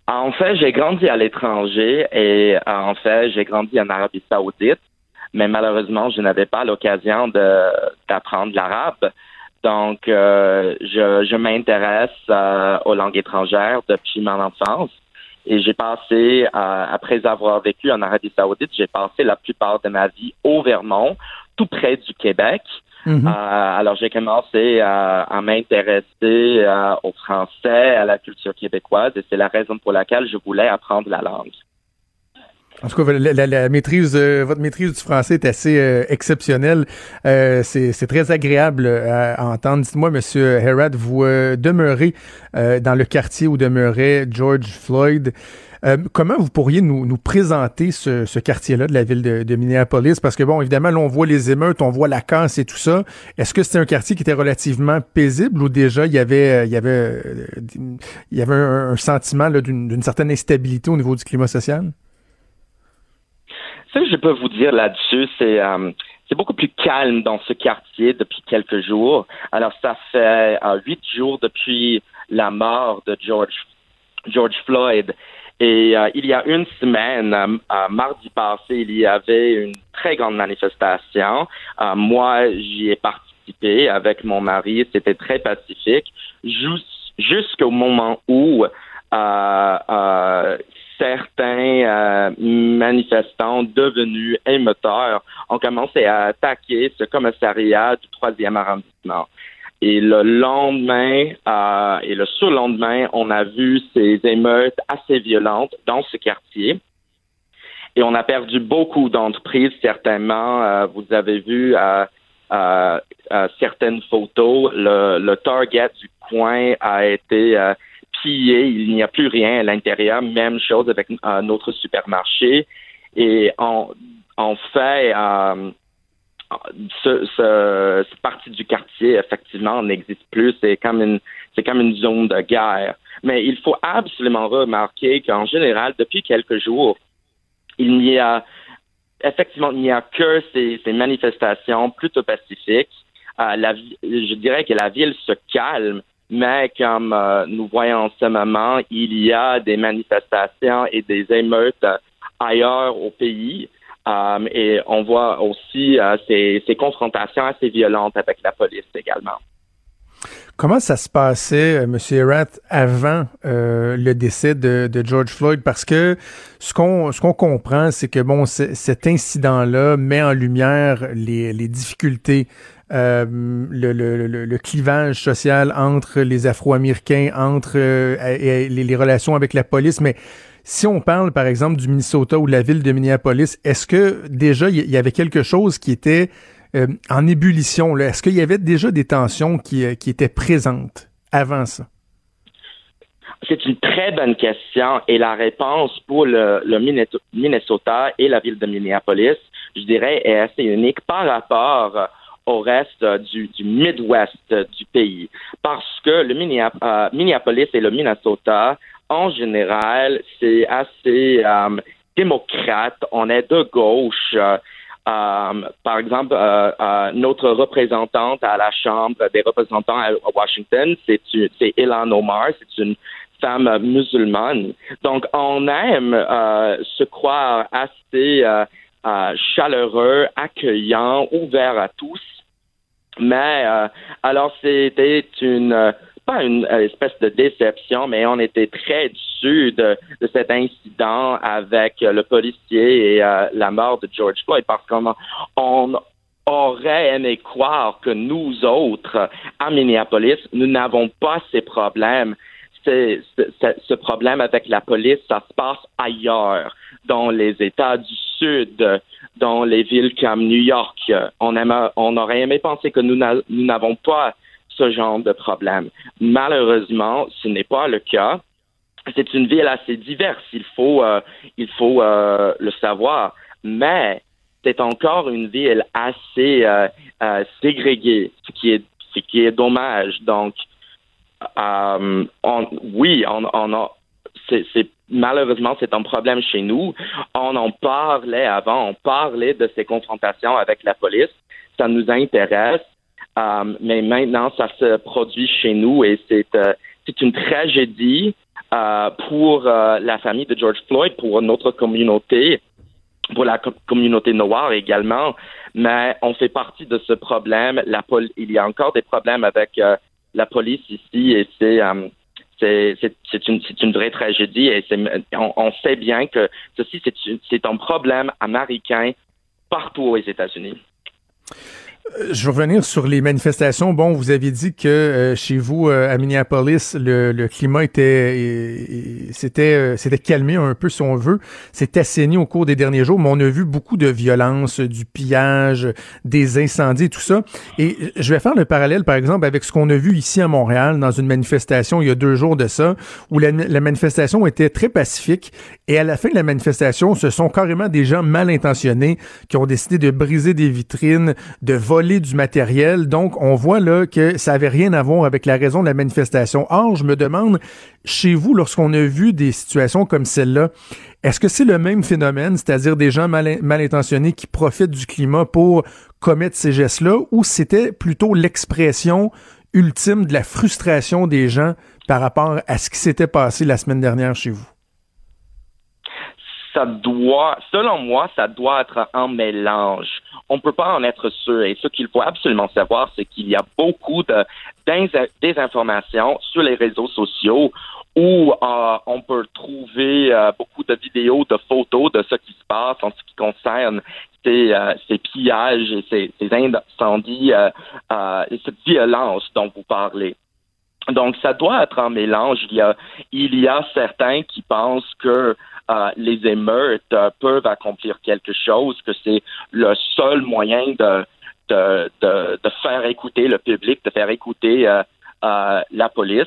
En fait, j'ai grandi à l'étranger et euh, en fait, j'ai grandi en Arabie Saoudite, mais malheureusement, je n'avais pas l'occasion d'apprendre l'arabe. Donc, euh, je, je m'intéresse euh, aux langues étrangères depuis mon enfance. Et j'ai passé, euh, après avoir vécu en Arabie Saoudite, j'ai passé la plupart de ma vie au Vermont, tout près du Québec. Mhm. Euh, alors, j'ai commencé à, à m'intéresser euh, au français, à la culture québécoise, et c'est la raison pour laquelle je voulais apprendre la langue. En tout cas, la, la- la maîtrise, euh, votre maîtrise du français est assez euh, exceptionnelle. Euh, c'est très agréable à, entendre. Dites-moi, Monsieur Herat, vous demeurez dans le quartier où demeurait George Floyd. Euh, comment vous pourriez nous, nous présenter ce, quartier-là de la ville de, Minneapolis? Parce que, bon, évidemment, là, on voit les émeutes, on voit la casse et tout ça. Est-ce que c'était un quartier qui était relativement paisible ou déjà il y avait, euh, il y avait, euh, il y avait un, sentiment d'une certaine instabilité au niveau du climat social? Ce que je peux vous dire là-dessus, c'est euh, c'est beaucoup plus calme dans ce quartier depuis quelques jours. Alors, ça fait huit jours depuis la mort de George George Floyd. Et euh, il y a une semaine, euh, euh, mardi passé, il y avait une très grande manifestation. Euh, moi, j'y ai participé avec mon mari. C'était très pacifique jus- jusqu'au moment où euh, certains manifestants devenus émeuteurs ont commencé à attaquer ce commissariat du troisième arrondissement. Et le lendemain euh, et le surlendemain, on a vu ces émeutes assez violentes dans ce quartier. Et on a perdu beaucoup d'entreprises, certainement. Euh, vous avez vu euh, certaines photos. Le, le, Target du coin a été pillé. Il n'y a plus rien à l'intérieur. Même chose avec notre supermarché. Et en, en fait, ce, ce, cette partie du quartier, effectivement, n'existe plus. C'est comme une, c'est comme une zone de guerre. Mais il faut absolument remarquer qu'en général, depuis quelques jours, il n'y a, effectivement, il n'y a que ces, ces manifestations plutôt pacifiques. Euh, je dirais que la ville se calme, mais comme euh, nous voyons en ce moment, il y a des manifestations et des émeutes ailleurs au pays. Euh, et on voit aussi euh, ces, confrontations assez violentes avec la police également. Comment ça se passait, euh, M. Erath, avant le décès de, George Floyd? Parce que ce qu'on ce comprend, c'est que bon, cet incident-là met en lumière les, difficultés, le, le, clivage social entre les Afro-Américains, entre les, les, relations avec la police, mais si on parle, par exemple, du Minnesota ou de la ville de Minneapolis, est-ce que déjà il y avait quelque chose qui était euh, en ébullition? Est-ce qu'il y avait déjà des tensions qui, euh, qui étaient présentes avant ça? C'est une très bonne question et la réponse pour le, Minnesota et la ville de Minneapolis, je dirais, est assez unique par rapport au reste du, Midwest du pays. Parce que le euh, Minneapolis et le Minnesota en général, c'est assez euh, démocrate. On est de gauche. Euh, euh, par exemple, notre représentante à la Chambre des représentants à Washington, c'est Ilan Omar, c'est une femme musulmane. Donc, on aime se croire assez chaleureux, accueillant, ouvert à tous. Mais alors, c'était une pas une euh, espèce de déception, mais on était très déçus de, cet incident avec euh, le policier et euh, la mort de George Floyd parce qu'on on aurait aimé croire que nous autres, à Minneapolis, nous n'avons pas ces problèmes. ce problème avec la police, ça se passe ailleurs, dans les États du Sud, dans les villes comme New York. On aurait aimé penser que nous n'avons pas ce genre de problème. Malheureusement, ce n'est pas le cas. C'est une ville assez diverse, il faut, euh, il faut euh, le savoir, mais c'est encore une ville assez euh, ségrégée, ce qui est, ce qui est dommage. Donc, oui, on, a, malheureusement, c'est un problème chez nous. On en parlait avant, on parlait de ces confrontations avec la police. Ça nous intéresse. Euh, mais maintenant, ça se produit chez nous et c'est euh, une tragédie euh, pour la famille de George Floyd, pour notre communauté, pour la communauté noire également. Mais on fait partie de ce problème. La il y a encore des problèmes avec la police ici et c'est c'est une, une vraie tragédie et on, on, sait bien que ceci, c'est un problème américain partout aux États-Unis. Je veux revenir sur les manifestations. Bon, vous aviez dit que euh, chez vous, euh, à Minneapolis, le, le climat était c'était euh, c'était calmé un peu, si on veut. C'était assaini au cours des derniers jours, mais on a vu beaucoup de violence, du pillage, des incendies, tout ça. Et je vais faire le parallèle, par exemple, avec ce qu'on a vu ici à Montréal dans une manifestation il y a deux jours de ça, où la, la manifestation était très pacifique. Et à la fin de la manifestation, ce sont carrément des gens mal intentionnés qui ont décidé de briser des vitrines, de voler du matériel. Donc, on voit là que ça avait rien à voir avec la raison de la manifestation. Or, je me demande, chez vous, lorsqu'on a vu des situations comme celle-là, est-ce que c'est le même phénomène, c'est-à-dire des gens mal, mal intentionnés qui profitent du climat pour commettre ces gestes-là, ou c'était plutôt l'expression ultime de la frustration des gens par rapport à ce qui s'était passé la semaine dernière chez vous? Ça doit, selon moi, ça doit être un mélange. On ne peut pas en être sûr. Et ce qu'il faut absolument savoir, c'est qu'il y a beaucoup de désinformation sur les réseaux sociaux où on peut trouver beaucoup de vidéos, de photos de ce qui se passe en ce qui concerne ces, ces pillages et ces, incendies et cette violence dont vous parlez. Donc, ça doit être un mélange. Il y a certains qui pensent que euh, les émeutes euh, peuvent accomplir quelque chose, que c'est le seul moyen de, faire écouter le public, de faire écouter euh, la police.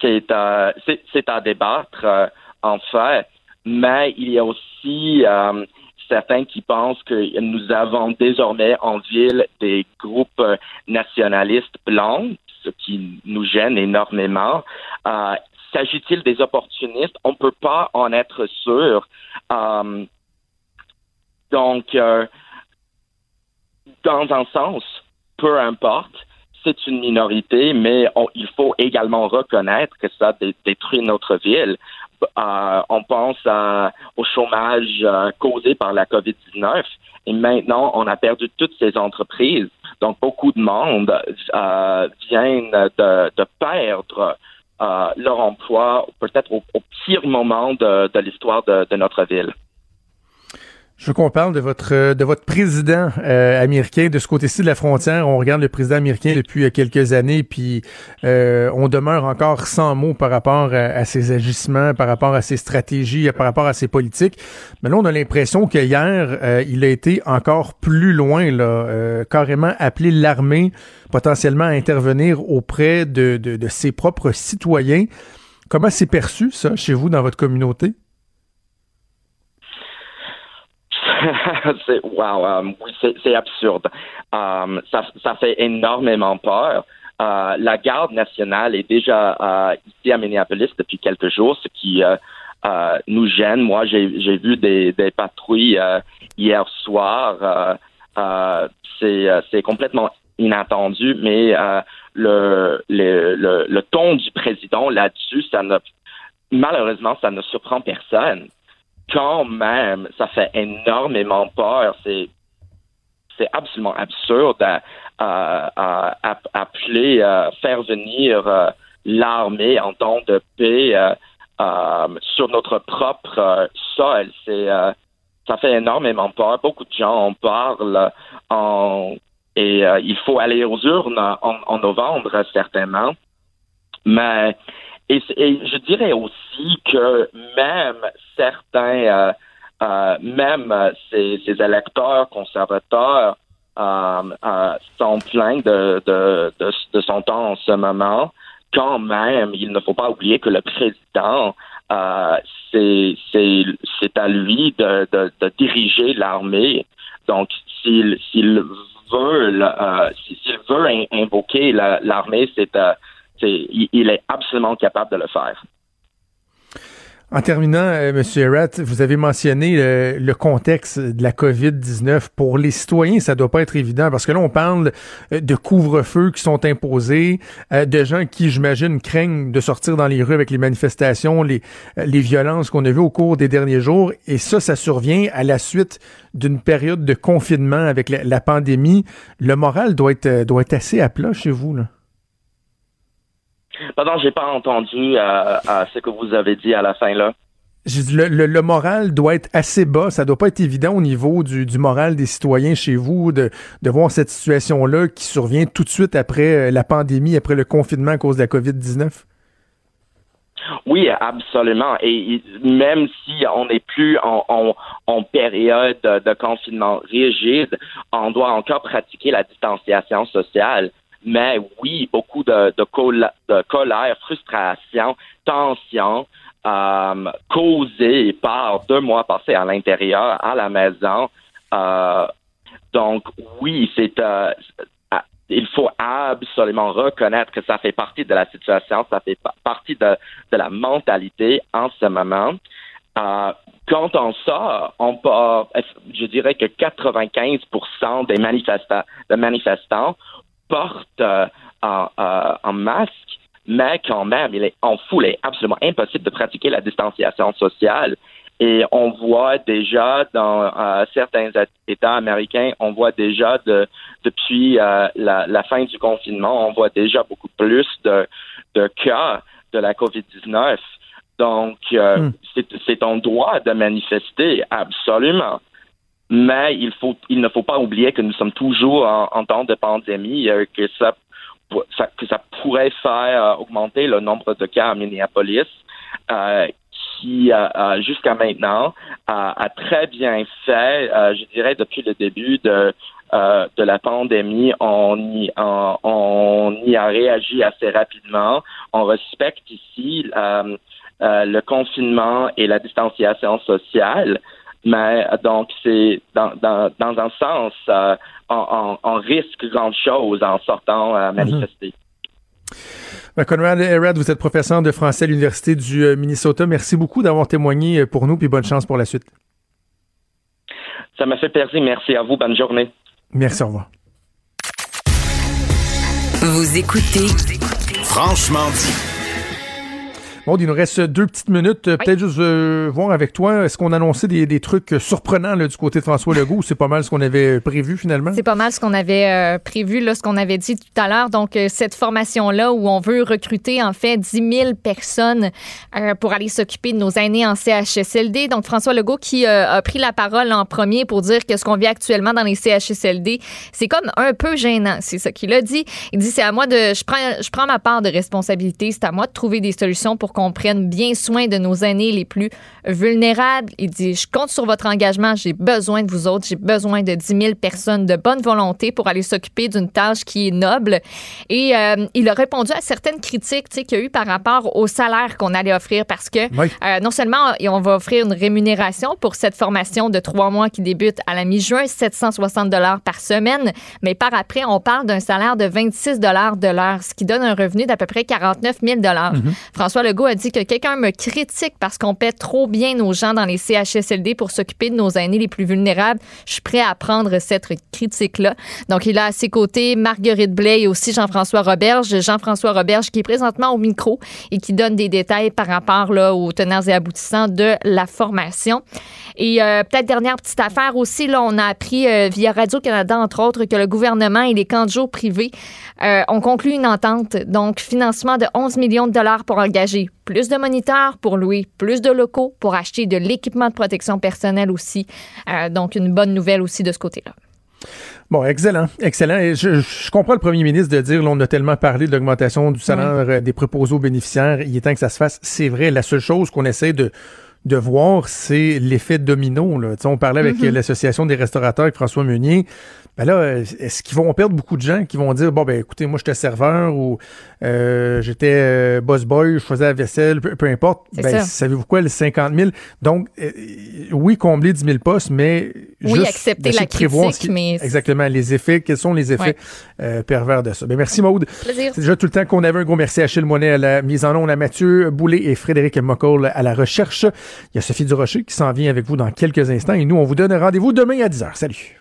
C'est à débattre, en fait, mais il y a aussi certains qui pensent que nous avons désormais en ville des groupes nationalistes blancs ce qui nous gêne énormément. S'agit-il des opportunistes? On ne peut pas en être sûr. Euh, donc, euh, dans un sens, peu importe, c'est une minorité, mais il faut également reconnaître que ça détruit notre ville. Euh, on pense au chômage euh, causé par la COVID-19 et maintenant on a perdu toutes ces entreprises. Donc beaucoup de monde viennent de, perdre leur emploi peut-être au, pire moment de, l'histoire de notre ville. Je veux qu'on parle de votre de votre président euh, américain de ce côté-ci de la frontière. On regarde le président américain depuis euh, quelques années, puis euh, on demeure encore sans mots par rapport à, ses agissements, par rapport à ses stratégies, par rapport à ses politiques. Mais là, on a l'impression qu'hier, il a été encore plus loin, là, carrément appelé l'armée potentiellement à intervenir auprès de, de, de ses propres citoyens. Comment c'est perçu ça chez vous dans votre communauté? c'est wow, um, c'est absurde. Um, ça, ça, fait énormément peur. Uh, la garde nationale est déjà uh, ici à Minneapolis depuis quelques jours, ce qui uh, nous gêne. Moi, j'ai vu des, des patrouilles hier soir. c'est complètement inattendu, mais le, le, le, le, ton du président là-dessus, ça ne malheureusement, ça ne surprend personne quand même, ça fait énormément peur. C'est c'est absolument absurde à, appeler, à faire venir euh, l'armée en temps de paix euh, euh, sur notre propre sol. C'est ça fait énormément peur. Beaucoup de gens en parlent en, et il faut aller aux urnes en, en novembre certainement. Mais et, je dirais aussi que même certains, euh, euh, même ces, électeurs conservateurs euh, euh sont pleins de, de, de, de, son temps en ce moment. Quand même, il ne faut pas oublier que le président, euh, c'est à lui de, diriger l'armée. Donc, s'il veut, euh, s'il veut invoquer l'armée, c'est il, est absolument capable de le faire. En terminant, euh, M. Erat, vous avez mentionné euh, le contexte de la COVID-19. Pour les citoyens, ça doit pas être évident parce que là, on parle euh, de couvre-feu qui sont imposés, de gens qui, j'imagine, craignent de sortir dans les rues avec les manifestations, les, violences qu'on a vues au cours des derniers jours. Et ça, ça survient à la suite d'une période de confinement avec la, la, pandémie. Le moral doit être, doit être assez à plat chez vous, là. Pardon, j'ai pas entendu euh, euh, ce que vous avez dit à la fin là. Le, moral doit être assez bas. Ça doit pas être évident au niveau du, moral des citoyens chez vous de, de voir cette situation-là qui survient tout de suite après euh, la pandémie, après le confinement à cause de la COVID-19? Oui, absolument. Et même si on n'est plus en, en, période de confinement rigide, on doit encore pratiquer la distanciation sociale. Mais oui, beaucoup de, de, colère, frustration, tension euh, causée par deux mois passés à l'intérieur, à la maison. Euh, donc oui, c'est euh, il faut absolument reconnaître que ça fait partie de la situation, ça fait partie de, la mentalité en ce moment. Quand on sort, on peut, je dirais que 95% des manifestants, des manifestants porte euh, en, masque, mais quand même, il est en foule. Il est absolument impossible de pratiquer la distanciation sociale. Et on voit déjà dans euh, certains États américains, on voit déjà de, depuis euh, la, fin du confinement, on voit déjà beaucoup plus de, de cas de la COVID-19. Donc, euh, Hmm. c'est- c'est ton droit de manifester, absolument. Mais il, faut, il ne faut pas oublier que nous sommes toujours en, temps de pandémie, euh, que ça, que ça pourrait faire euh, augmenter le nombre de cas à Minneapolis, euh, qui, euh, jusqu'à maintenant, a, très bien fait, je dirais, depuis le début de, de la pandémie, on y, on, on y a réagi assez rapidement. On respecte ici le confinement et la distanciation sociale. Mais euh, donc, c'est dans, dans, dans un sens, euh, on, on, on risque grande chose en sortant à manifester. Ben, Conrad Herrad, vous êtes professeur de français à l'Université du euh, Minnesota. Merci beaucoup d'avoir témoigné euh, pour nous, puis bonne chance pour la suite. Ça m'a fait plaisir. Merci à vous. Bonne journée. Merci, au revoir. Vous écoutez Franchement dit. Bon, il nous reste deux petites minutes. Euh, Peut-être juste euh, voir avec toi, est-ce qu'on a annoncé des, des trucs euh, surprenants là, du côté de François Legault? Ou c'est pas mal ce qu'on avait prévu finalement? C'est pas mal ce qu'on avait euh, prévu, là, ce qu'on avait dit tout à l'heure. Donc, euh, cette formation-là où on veut recruter, en fait, 10 000 personnes pour aller s'occuper de nos aînés en CHSLD. Donc, François Legault qui a pris la parole en premier pour dire que ce qu'on vit actuellement dans les CHSLD, c'est comme un peu gênant. C'est ça qu'il a dit. Il dit, c'est à moi de... Je prends, je prends ma part de responsabilité. C'est à moi de trouver des solutions pour qu'on prenne bien soin de nos aînés les plus vulnérables. Il dit, je compte sur votre engagement. J'ai besoin de vous autres. J'ai besoin de 10 000 personnes de bonne volonté pour aller s'occuper d'une tâche qui est noble. Et euh, il a répondu à certaines critiques qu'il y a eu par rapport au salaire qu'on allait offrir parce que Oui. euh, non seulement on va offrir une rémunération pour cette formation de trois mois qui débute à la mi-juin, 760 dollars par semaine, mais par après, on parle d'un salaire de 26 dollars de l'heure, ce qui donne un revenu d'à peu près 49 000 dollars. François Legault a dit que quelqu'un me critique parce qu'on paie trop bien nos gens dans les CHSLD pour s'occuper de nos aînés les plus vulnérables. Je suis prêt à prendre cette critique-là. Donc, il a à ses côtés Marguerite Blais et aussi Jean-François Roberge. Jean-François Roberge qui est présentement au micro et qui donne des détails par rapport là, aux tenants et aboutissants de la formation. Et euh, peut-être dernière petite affaire aussi, là, on a appris euh, via Radio-Canada, entre autres, que le gouvernement et les camps de jour privés euh, ont conclu une entente, donc financement de 11 millions de dollars pour engager plus de moniteurs, pour louer plus de locaux, pour acheter de l'équipement de protection personnelle aussi. Euh, donc, une bonne nouvelle aussi de ce côté-là. Bon, excellent, excellent. Et je, je comprends le premier ministre de dire, là, on a tellement parlé de l'augmentation du salaire euh, des préposés aux bénéficiaires, il est temps que ça se fasse. C'est vrai, la seule chose qu'on essaie de de voir, c'est l'effet domino. Là. On parlait avec Mhm. euh, l'Association des restaurateurs avec François Meunier. Ben là, est-ce qu'ils vont perdre beaucoup de gens qui vont dire, bon, ben écoutez, moi, j'étais serveur ou euh, j'étais euh, boss boy, je faisais la vaisselle, peu, peu importe. Ben, savez-vous quoi, les 50 000? Donc, euh, oui, combler 10 000 postes, mais Oui, juste accepter la critique, qui- mais- Exactement, les effets, quels sont les effets euh, pervers de ça. Ben, merci, Maude. C'est déjà tout le temps qu'on avait un gros merci à Achille Monet à la mise en onde, à Mathieu Boulay et Frédéric Mocoll à la recherche. Il y a Sophie Durocher qui s'en vient avec vous dans quelques instants et nous, on vous donne rendez-vous demain à 10h. Salut!